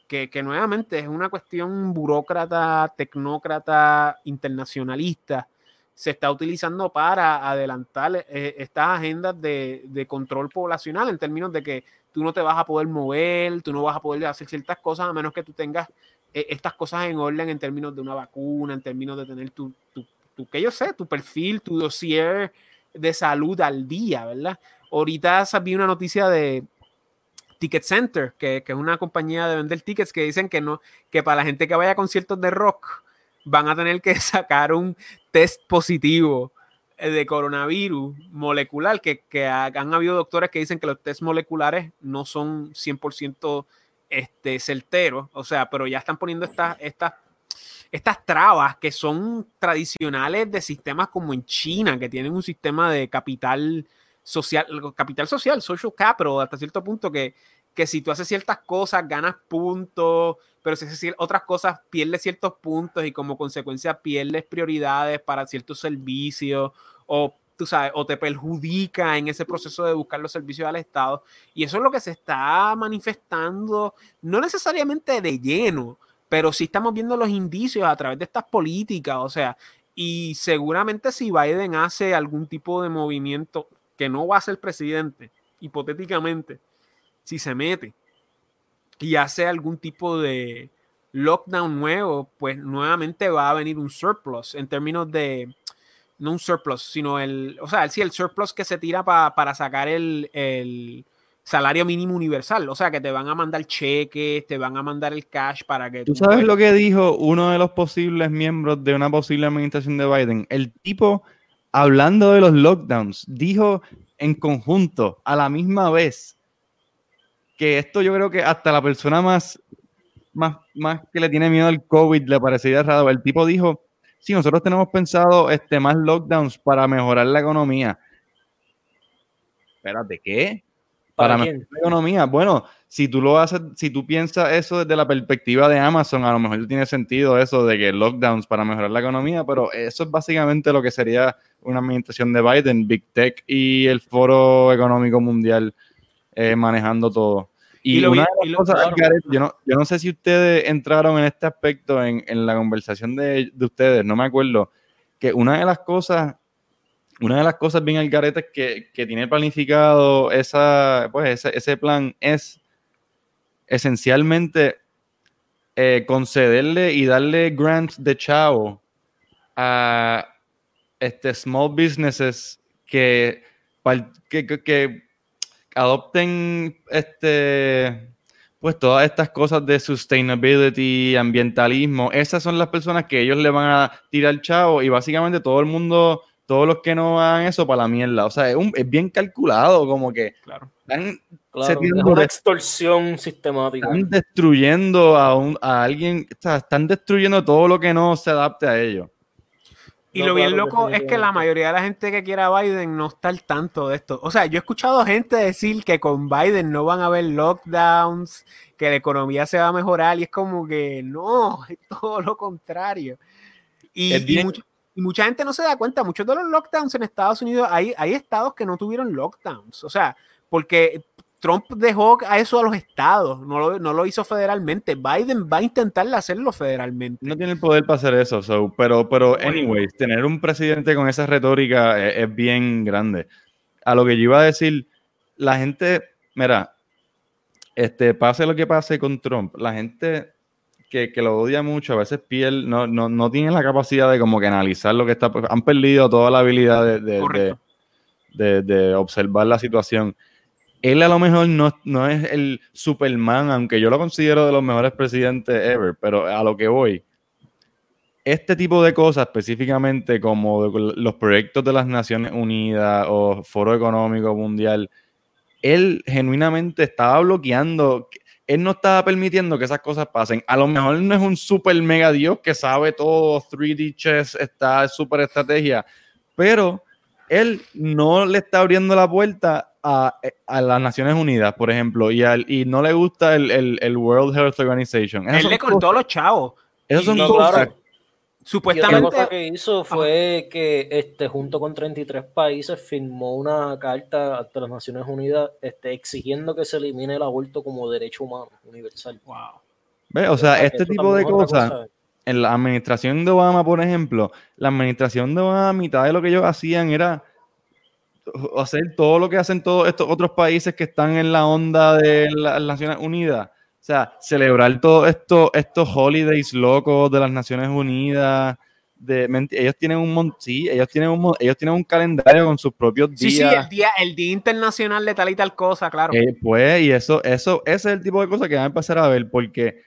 que, nuevamente es una cuestión burócrata, tecnócrata, internacionalista, se está utilizando para adelantar eh, estas agendas de, control poblacional en términos de que tú no te vas a poder mover, tú no vas a poder hacer ciertas cosas a menos que tú tengas eh, estas cosas en orden en términos de una vacuna, en términos de tener tu, tu, que yo sé, tu perfil, tu dossier de salud al día, ¿verdad? Ahorita vi una noticia de, Ticket Center, que, es una compañía de vender tickets que dicen que no, que para la gente que vaya a conciertos de rock van a tener que sacar un test positivo eh, de coronavirus molecular, que, han habido doctores que dicen que los test moleculares no son 100% este, certeros, o sea, pero ya están poniendo estas, estas, estas trabas que son tradicionales de sistemas como en China, que tienen un sistema de capital social, capital social, social capital, hasta cierto punto que, que si tú haces ciertas cosas ganas puntos, pero si haces otras cosas pierdes ciertos puntos y como consecuencia pierdes prioridades para ciertos servicios o tú sabes, o te perjudica en ese proceso de buscar los servicios al Estado. Y eso es lo que se está manifestando, no necesariamente de lleno, pero sí estamos viendo los indicios a través de estas políticas, o sea, y seguramente si Biden hace algún tipo de movimiento, que no va a ser presidente, hipotéticamente, si se mete y hace algún tipo de lockdown nuevo, pues nuevamente va a venir un surplus en términos de, no un surplus, sino el, o sea, sí, el surplus que se tira para sacar el, el, salario mínimo universal, o sea, que te van a mandar cheques, te van a mandar el cash para que... ¿Tú sabes lo que dijo uno de los posibles miembros de una posible administración de Biden? El tipo hablando de los lockdowns, dijo en conjunto, a la misma vez, que esto yo creo que hasta la persona más, más, más que le tiene miedo al COVID le parecería raro. El tipo dijo, sí, nosotros tenemos pensado este, más lockdowns para mejorar la economía. Espérate, ¿qué? Para, mejorar la economía. Bueno, si tú lo haces, si tú piensas eso desde la perspectiva de Amazon, a lo mejor tiene sentido eso de que lockdowns para mejorar la economía, pero eso es básicamente lo que sería una administración de Biden, Big Tech y el Foro Económico Mundial eh, manejando todo. Y, una de las cosas, yo, no, yo no sé si ustedes entraron en este aspecto en, en la conversación de, de, ustedes, no me acuerdo, que una de las cosas, una de las cosas bien al garete que, que tiene planificado esa, pues ese, plan es esencialmente eh, concederle y darle grants de chavo a este, small businesses que, que, que adopten este pues todas estas cosas de sustainability, ambientalismo, esas son las personas que ellos le van a tirar chavo y básicamente todo el mundo, todos los que no hagan eso para la mierda. O sea, es, un, es bien calculado, como que claro. están una extorsión sistemática. Están destruyendo a, un, a alguien, o sea, están destruyendo todo lo que no se adapte a ellos. Y lo bien loco es que la mayoría de la gente que quiere a Biden no está al tanto de esto. O sea, yo he escuchado gente decir que con Biden no van a haber lockdowns, que la economía se va a mejorar, y es como que no, es todo lo contrario. Y, mucha gente no se da cuenta, muchos de los lockdowns en Estados Unidos, hay, hay estados que no tuvieron lockdowns. O sea, porque Trump dejó a eso a los estados, no lo, no lo, hizo federalmente. Biden va a intentar hacerlo federalmente. No tiene el poder para hacer eso, pero, pero anyways, tener un presidente con esa retórica es, bien grande. A lo que yo iba a decir, la gente, mira, este, pase lo que pase con Trump, la gente que, lo odia mucho, a veces piel, no, no, no tiene la capacidad de como que analizar lo que está, han perdido toda la habilidad de, de observar la situación él a lo mejor no, es el Superman, aunque yo lo considero de los mejores presidentes ever, pero a lo que voy, este tipo de cosas específicamente como los proyectos de las Naciones Unidas o Foro Económico Mundial, él genuinamente estaba bloqueando, él no estaba permitiendo que esas cosas pasen. A lo mejor no es un super mega dios que sabe todo, 3D chess, está super estrategia, pero él no le está abriendo la puerta a, las Naciones Unidas, por ejemplo, y, al, y no le gusta el, World Health Organization. Él le cortó los chavos. Esos son cosas. Supuestamente. lo cosa que hizo fue que este, junto con 33 países firmó una carta ante las Naciones Unidas este, exigiendo que se elimine el aborto como derecho humano universal. Wow. O sea, este tipo de cosas, en la administración de Obama, por ejemplo, la administración de Obama, mitad de lo que ellos hacían era hacer todo lo que hacen todos estos otros países que están en la onda de las Naciones Unidas. O sea, celebrar todos esto, estos holidays locos de las Naciones Unidas. De, ellos tienen un sí, ellos tienen un ellos tienen un calendario con sus propios días. Sí, sí, el día, el día internacional de tal y tal cosa, claro. Eh, pues, y eso, eso, ese es el tipo de cosas que van a empezar a ver, porque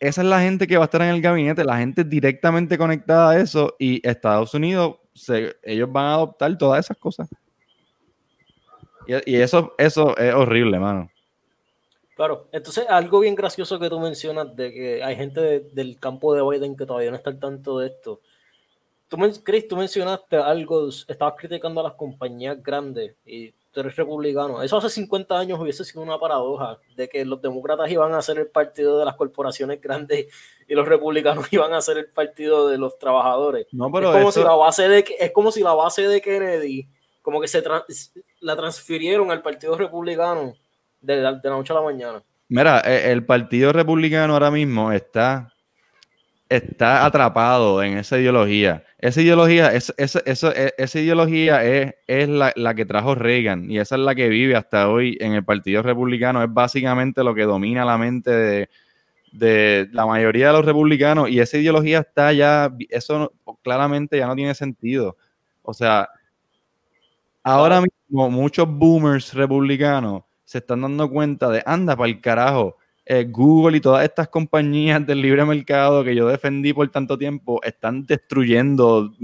esa es la gente que va a estar en el gabinete, la gente directamente conectada a eso, y Estados Unidos ellos van a adoptar todas esas cosas. Y, eso, eso es horrible, mano. Claro, entonces algo bien gracioso que tú mencionas de que hay gente del campo de Biden que todavía no está al tanto de esto. Tú, Chris, tú mencionaste algo, estabas criticando a las compañías grandes y tú eres republicano. Eso hace 50 años hubiese sido una paradoja de que los demócratas iban a ser el partido de las corporaciones grandes y los republicanos iban a ser el partido de los trabajadores. No, pero es, como si la base de, es como si la base de Kennedy, como que se la transfirieron al partido republicano de la, de la noche a la mañana. Mira, e, el partido republicano ahora mismo está está atrapado en esa ideología. Esa ideología, es, esa, e, esa, ideología es, es la, la, que trajo Reagan y esa es la que vive hasta hoy en el Partido Republicano. Es básicamente lo que domina la mente de, de la mayoría de los republicanos y esa ideología está ya, eso claramente ya no tiene sentido. O sea, ahora mismo muchos boomers republicanos se están dando cuenta de, anda, para el carajo, eh, Google y todas estas compañías del libre mercado que yo defendí por tanto tiempo están destruyendo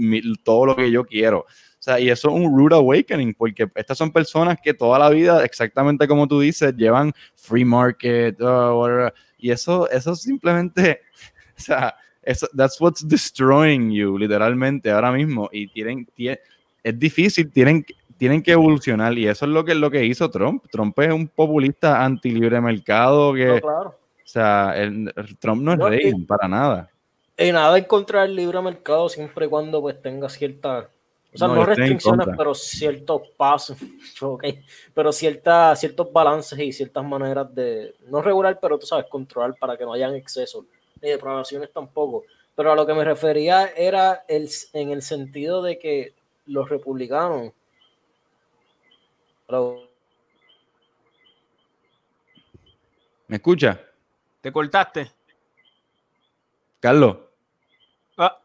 todo lo que yo quiero. O sea, y eso es un rude awakening, porque estas son personas que toda la vida, exactamente como tú dices, llevan free market, uh, y eso, eso simplemente, o sea, eso, that's what's destroying you, literalmente, ahora mismo. Y tienen, tienen es difícil, tienen, tienen que evolucionar y eso es lo que, lo que hizo Trump. Trump es un populista anti libre mercado que... O sea, el, Trump no es rey para nada. Y nada en contra del libre mercado siempre y cuando pues tenga ciertas... O sea, no, restricciones, pero ciertos pasos, okay, pero cierta, ciertos balances y ciertas maneras de, no regular, pero tú sabes, controlar para que no hayan excesos, ni depravaciones tampoco. Pero a lo que me refería era el, en el sentido de que los republicanos. ¿Me escucha? ¿Te cortaste? Carlos. Ah,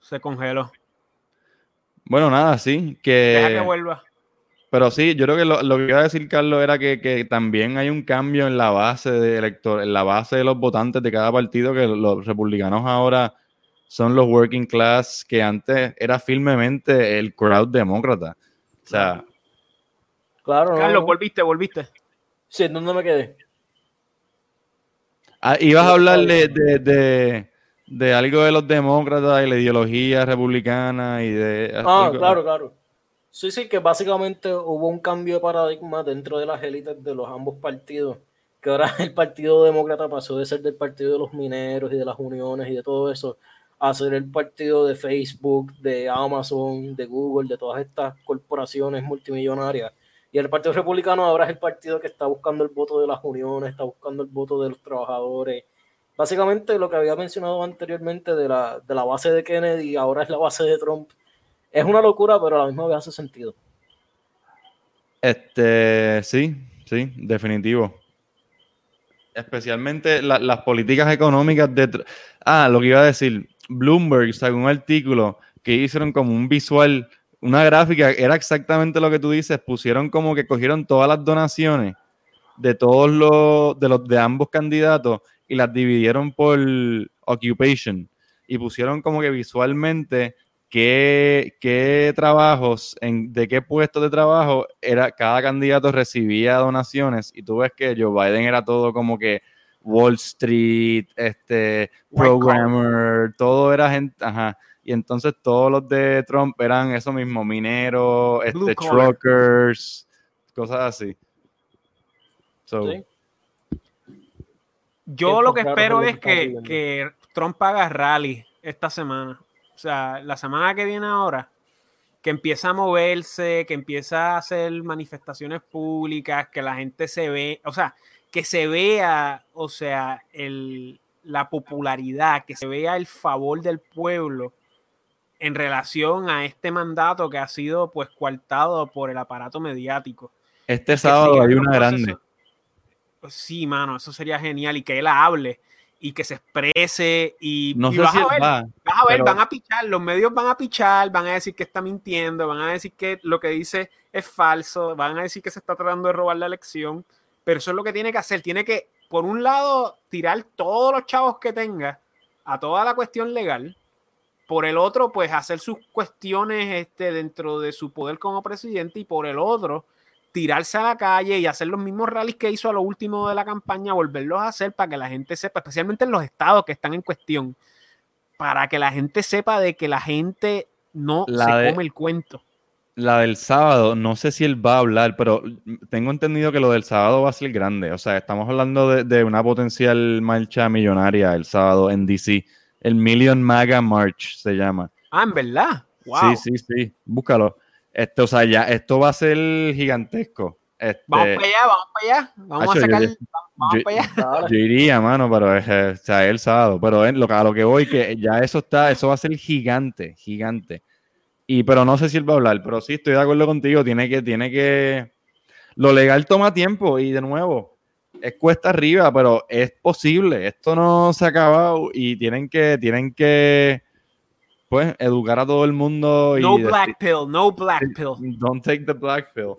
se congeló. Bueno, nada, sí. Que... Deja que vuelva. Pero sí, yo creo que lo, que iba a decir, Carlos, era que, también hay un cambio en la base de elector, en la base de los votantes de cada partido, que los republicanos ahora son los working class, que antes era firmemente el crowd demócrata. O sea. Claro, Carlos, volviste, volviste. Sí, ¿dónde me quedé? Ah, ibas a hablar de, de, algo de los demócratas y la ideología republicana y de... Ah, claro, claro. Sí, sí, que básicamente hubo un cambio de paradigma dentro de las élites de los ambos partidos, que ahora el Partido Demócrata pasó de ser del partido de los mineros y de las uniones y de todo eso, a ser el partido de Facebook, de Amazon, de Google, de todas estas corporaciones multimillonarias. Y el Partido Republicano ahora es el partido que está buscando el voto de las uniones, está buscando el voto de los trabajadores. Básicamente lo que había mencionado anteriormente de la, de la base de Kennedy, ahora es la base de Trump es una locura, pero a la misma vez hace sentido. Este, sí, sí, definitivo. Especialmente las políticas económicas de... Ah, lo que iba a decir, Bloomberg sacó un artículo que hicieron como un visual, una gráfica, era exactamente lo que tú dices, pusieron como que cogieron todas las donaciones de todos los, de los de ambos candidatos y las dividieron por occupation y pusieron como que visualmente qué, trabajos, en, de qué puestos de trabajo era, cada candidato recibía donaciones y tú ves que Joe Biden era todo como que Wall Street, este, programmer, todo era gente, ajá. Y entonces todos los de Trump eran eso mismo, mineros, este, truckers, cosas así. Yo lo que espero es que, que Trump haga rally esta semana. O sea, la semana que viene ahora, que empieza a moverse, que empieza a hacer manifestaciones públicas, que la gente se ve, o sea, que se vea, o sea, el, la popularidad, que se vea el favor del pueblo en relación a este mandato que ha sido pues coartado por el aparato mediático. Este sábado hay una grande. Sí, mano, eso sería genial y que él hable y que se exprese y, no vas, a ver, vas a ver, van a pichar, los medios van a pichar, van a decir que está mintiendo, van a decir que lo que dice es falso, van a decir que se está tratando de robar la elección, pero eso es lo que tiene que hacer, tiene que, por un lado, tirar todos los chavos que tenga a toda la cuestión legal, por el otro, pues hacer sus cuestiones este, dentro de su poder como presidente y por el otro, tirarse a la calle y hacer los mismos rallies que hizo a lo último de la campaña, volverlos a hacer para que la gente sepa, especialmente en los estados que están en cuestión, para que la gente sepa de que la gente no se come el cuento. La del sábado, no sé si él va a hablar, pero tengo entendido que lo del sábado va a ser grande. O sea, estamos hablando de, una potencial marcha millonaria el sábado en DC. El Million Maga March se llama. Ah, en verdad. Sí, sí, sí. Búscalo. Este, o sea, ya, esto va a ser gigantesco. Este, vamos para allá, vamos para allá. Vamos a sacar. vamos para allá. Yo iría, mano, pero es, o sea, el sábado. Pero lo, a lo que voy, que ya eso está, eso va a ser gigante, gigante. Y, pero no sé si él va a hablar, pero sí estoy de acuerdo contigo. Tiene que, tiene que. Lo legal toma tiempo y de nuevo, es cuesta arriba, pero es posible. Esto no se ha acabado y tienen que, tienen que pues, educar a todo el mundo. No black pill, no black pill. Don't take the black pill.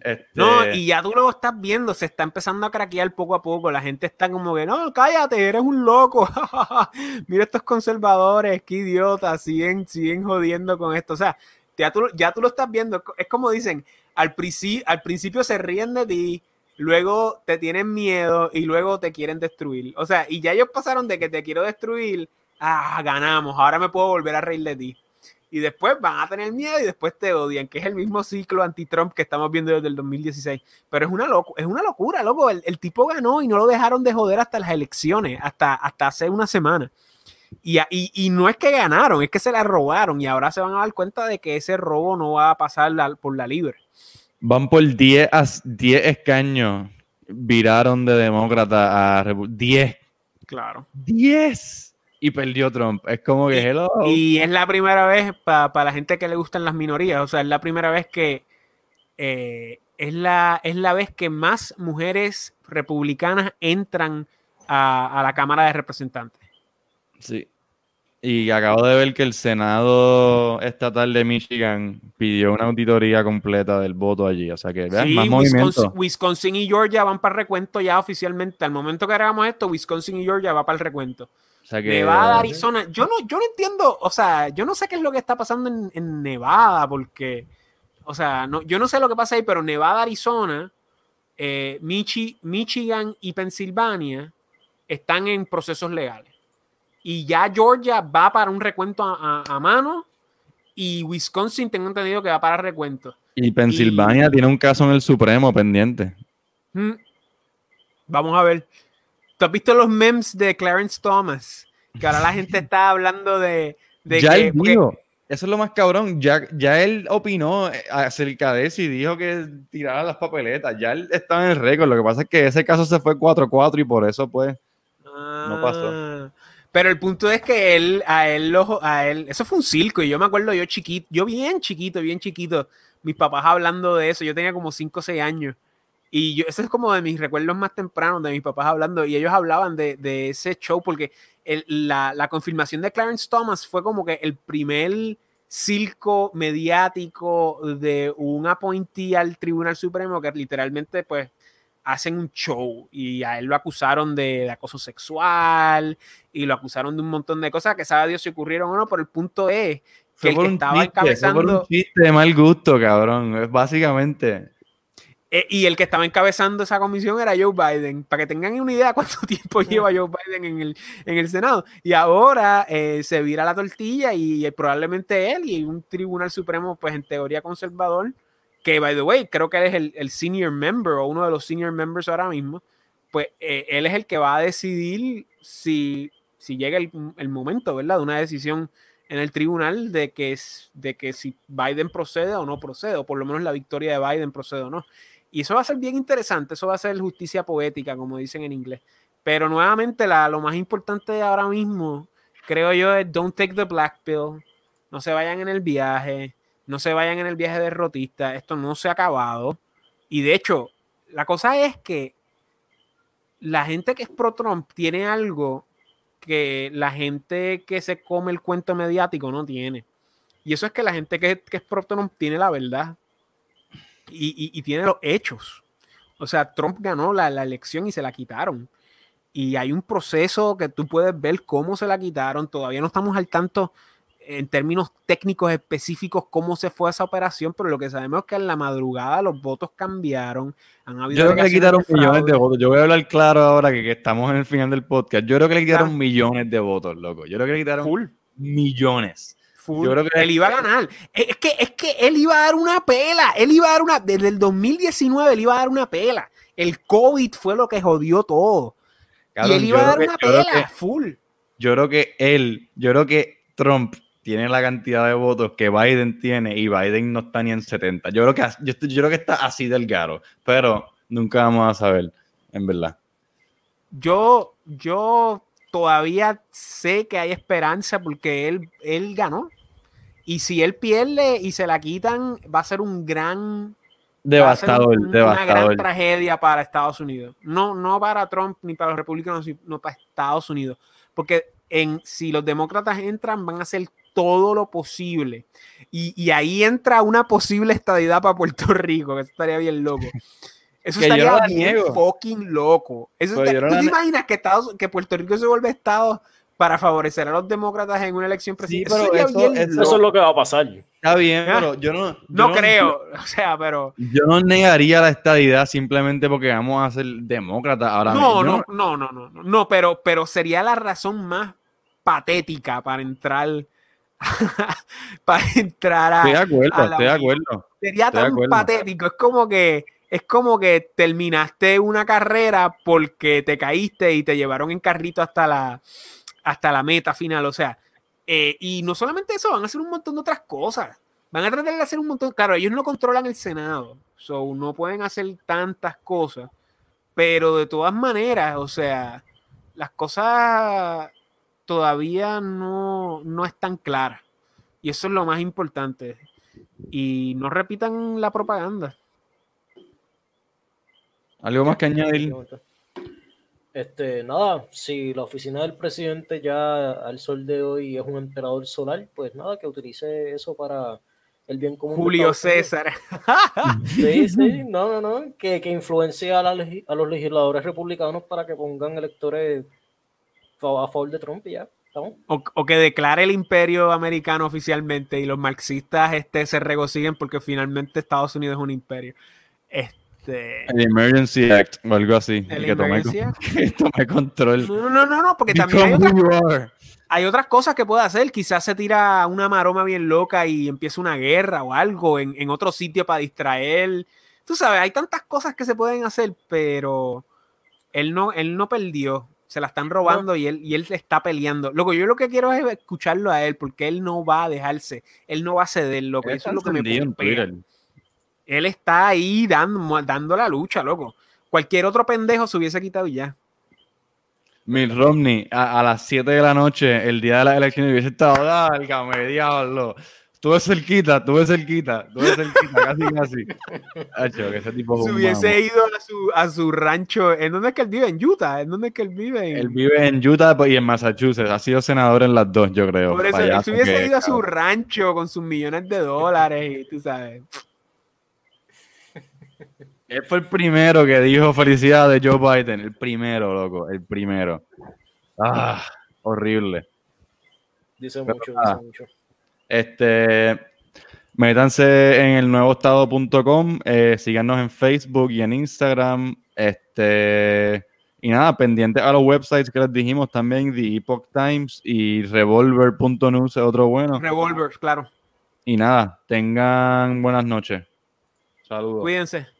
Este... No, y ya tú lo estás viendo, se está empezando a craquear poco a poco. La gente está como que, no, cállate, eres un loco. Mira estos conservadores, qué idiotas, siguen, siguen jodiendo con esto. O sea, ya tú, ya tú lo estás viendo. Es como dicen, al, al principio se ríen de ti, luego te tienen miedo y luego te quieren destruir. O sea, y ya ellos pasaron de que te quiero destruir ah, ganamos, ahora me puedo volver a reír de ti. Y después van a tener miedo y después te odian, que es el mismo ciclo anti-Trump que estamos viendo desde el 2016. Pero es una, loco, es una locura, loco. El, tipo ganó y no lo dejaron de joder hasta las elecciones, hasta, hasta hace una semana. Y, y, no es que ganaron, es que se la robaron y ahora se van a dar cuenta de que ese robo no va a pasar por la libre. Van por 10, 10 escaños, viraron de demócrata a 10. Claro. 10 y perdió Trump. Es como que hello. Y es la primera vez para la gente que le gustan las minorías, o sea, es la primera vez que eh, es, la, es la vez que más mujeres republicanas entran a, a la Cámara de Representantes. Sí. Y acabo de ver que el Senado estatal de Michigan pidió una auditoría completa del voto allí. O sea que, vean, Sí, más Wisconsin, movimiento. Wisconsin y Georgia van para el recuento ya oficialmente. Al momento que hagamos esto, Wisconsin y Georgia va para el recuento. O sea que, Nevada, Arizona. Yo no, yo no entiendo, o sea, yo no sé qué es lo que está pasando en, en Nevada, porque, o sea, no, yo no sé lo que pasa ahí, pero Nevada, Arizona, eh, Michi- Michigan y Pensilvania están en procesos legales. Y ya Georgia va para un recuento a, a- a mano y Wisconsin tengo entendido que va para recuento. Y Pensilvania tiene un caso en el Supremo pendiente. Vamos a ver. ¿Tú has visto los memes de Clarence Thomas? Que ahora la gente está hablando de, de ya que, él porque- eso es lo más cabrón, ya, ya él opinó acerca de eso y dijo que tirara las papeletas, ya él estaba en el récord, lo que pasa es que ese caso se fue 4-4 y por eso pues, No pasó. Pero el punto es que él, a él, lo- a él, eso fue un circo y yo me acuerdo yo chiquito, yo bien chiquito, bien chiquito, mis papás hablando de eso, yo tenía como 5 o 6 años y yo, eso es como de mis recuerdos más tempranos de mis papás hablando y ellos hablaban de, de ese show porque el- la, la confirmación de Clarence Thomas fue como que el primer circo mediático de un appointee al Tribunal Supremo que literalmente pues hacen un show y a él lo acusaron de, de acoso sexual y lo acusaron de un montón de cosas que sabe Dios si ocurrieron o no, pero el punto es que fue el por que un estaba chiste, fue por encabezando un chiste de mal gusto, cabrón, es básicamente. eh, y el que estaba encabezando esa comisión era Joe Biden, para que tengan una idea cuánto tiempo lleva Joe Biden en el, en el Senado. Y ahora eh, se vira la tortilla y, probablemente él y un tribunal supremo, pues en teoría conservador, que by the way, creo que él es el, el senior member o uno de los senior members ahora mismo, pues eh, él es el que va a decidir si, si llega el, el momento, ¿verdad? De una decisión en el tribunal de que, es- de que si Biden procede o no procede, o por lo menos la victoria de Biden procede o no. Y eso va a ser bien interesante, eso va a ser justicia poética, como dicen en inglés. Pero nuevamente, la, lo más importante ahora mismo, creo yo, es don't take the black pill, no se vayan en el viaje, no se vayan en el viaje derrotista, esto no se ha acabado. Y de hecho, la cosa es que la gente que es pro Trump tiene algo que la gente que se come el cuento mediático no tiene. Y eso es que la gente que, que es pro Trump tiene la verdad y, y- y tiene los hechos. O sea, Trump ganó la, la elección y se la quitaron. Y hay un proceso que tú puedes ver cómo se la quitaron. Todavía no estamos al tanto en términos técnicos específicos cómo se fue esa operación, pero lo que sabemos es que en la madrugada los votos cambiaron. Han habido Yo creo que le quitaron de millones de votos. Yo voy a hablar claro ahora que, que estamos en el final del podcast. Yo creo que le quitaron Ah. millones de votos, loco. Yo creo que le quitaron Full. millones. Full. Yo creo que- él iba a ganar. Es que, es que él iba a dar una pela. Él iba a dar una. Desde el 2019 él iba a dar una pela. El COVID fue lo que jodió todo. Cabrón, y él iba a dar que- una pela. que- Full. yo creo que él, yo creo que Trump tiene la cantidad de votos que Biden tiene y Biden no está ni en 70. Yo creo que, yo, creo que está así delgado, pero nunca vamos a saber, en verdad. Yo, yo todavía sé que hay esperanza porque él, él ganó. Y si él pierde y se la quitan, va a ser un gran ser Devastador, un- Una gran tragedia para Estados Unidos. No, no para Trump ni para los republicanos, sino para Estados Unidos. Porque en, si los demócratas entran, van a hacer todo lo posible. Y, y ahí entra una posible estadidad para Puerto Rico, que eso estaría bien loco. Eso Que yo estaría no bien niego. fucking loco. Eso está- no ¿Tú la te imaginas que, Estados, que Puerto Rico se vuelve Estado para favorecer a los demócratas en una elección presidencial? pero eso- bien eso- Eso es lo que va a pasar. Está bien, Ah, pero yo no... yo No creo, o sea, pero... Yo no negaría la estadidad simplemente porque vamos a ser demócratas ahora No, mismo. no, no, no, no, no, no, pero, pero sería la razón más patética para entrar, para entrar a, Estoy de acuerdo, estoy de acuerdo. sería estoy tan acuerdo. patético, es como que es como que terminaste una carrera porque te caíste y te llevaron en carrito hasta la hasta la meta final, o sea, eh, y no solamente eso, van a hacer un montón de otras cosas. Van a tratar de hacer un montón, claro, ellos no controlan el Senado, so no pueden hacer tantas cosas, pero de todas maneras, o sea, las cosas todavía no, no es tan clara. Y eso es lo más importante. Y no repitan la propaganda. ¿Algo más que añadir? Este, nada, si la oficina del presidente ya al sol de hoy es un emperador solar, pues nada, que utilice eso para el bien común. Julio César. Sí, sí, no, no, no, que, que influencie a, a, los legisladores republicanos para que pongan electores a favor de Trump y ya. O, o, que declare el imperio americano oficialmente y los marxistas este, se regocijen porque finalmente Estados Unidos es un imperio. Este, este, el Emergency Act o algo así. El que, tome, que tome control. No, no, no, no porque también hay otras, hay otras, cosas que puede hacer. Quizás se tira una maroma bien loca y empieza una guerra o algo en, en otro sitio para distraer. Tú sabes, hay tantas cosas que se pueden hacer, pero él no, él no perdió. Se la están robando y, él, y él está peleando. Luego, yo lo que quiero es escucharlo a él, porque él no va a dejarse. Él no va a ceder. Lo que eso es lo que me él está ahí dando, dando la lucha, loco. Cualquier otro pendejo se hubiese quitado ya. Mitt Romney, a, las 7 de la noche, el día de las elecciones, hubiese estado, válgame, diablo. Tuve cerquita, estuve cerquita, estuve cerquita, casi, casi. Hacho, que ese tipo Se hubiese ido a su, a su rancho. ¿En dónde es que él vive? ¿En Utah? ¿En dónde es que él vive? Él vive en Utah y en Massachusetts. Ha sido senador en las dos, yo creo. Por eso, él se hubiese ido a su rancho con sus millones de dólares y tú sabes. Él fue el primero que dijo felicidades Joe Biden. El primero, loco. El primero. Ah, horrible. Dice mucho, dice mucho. Este, métanse en el nuevoestado.com, eh, síganos en Facebook y en Instagram. Este, y nada, pendientes a los websites que les dijimos también, The Epoch Times y Revolver.news es otro bueno. Revolver, claro. Y nada, tengan buenas noches. Saludos. Cuídense.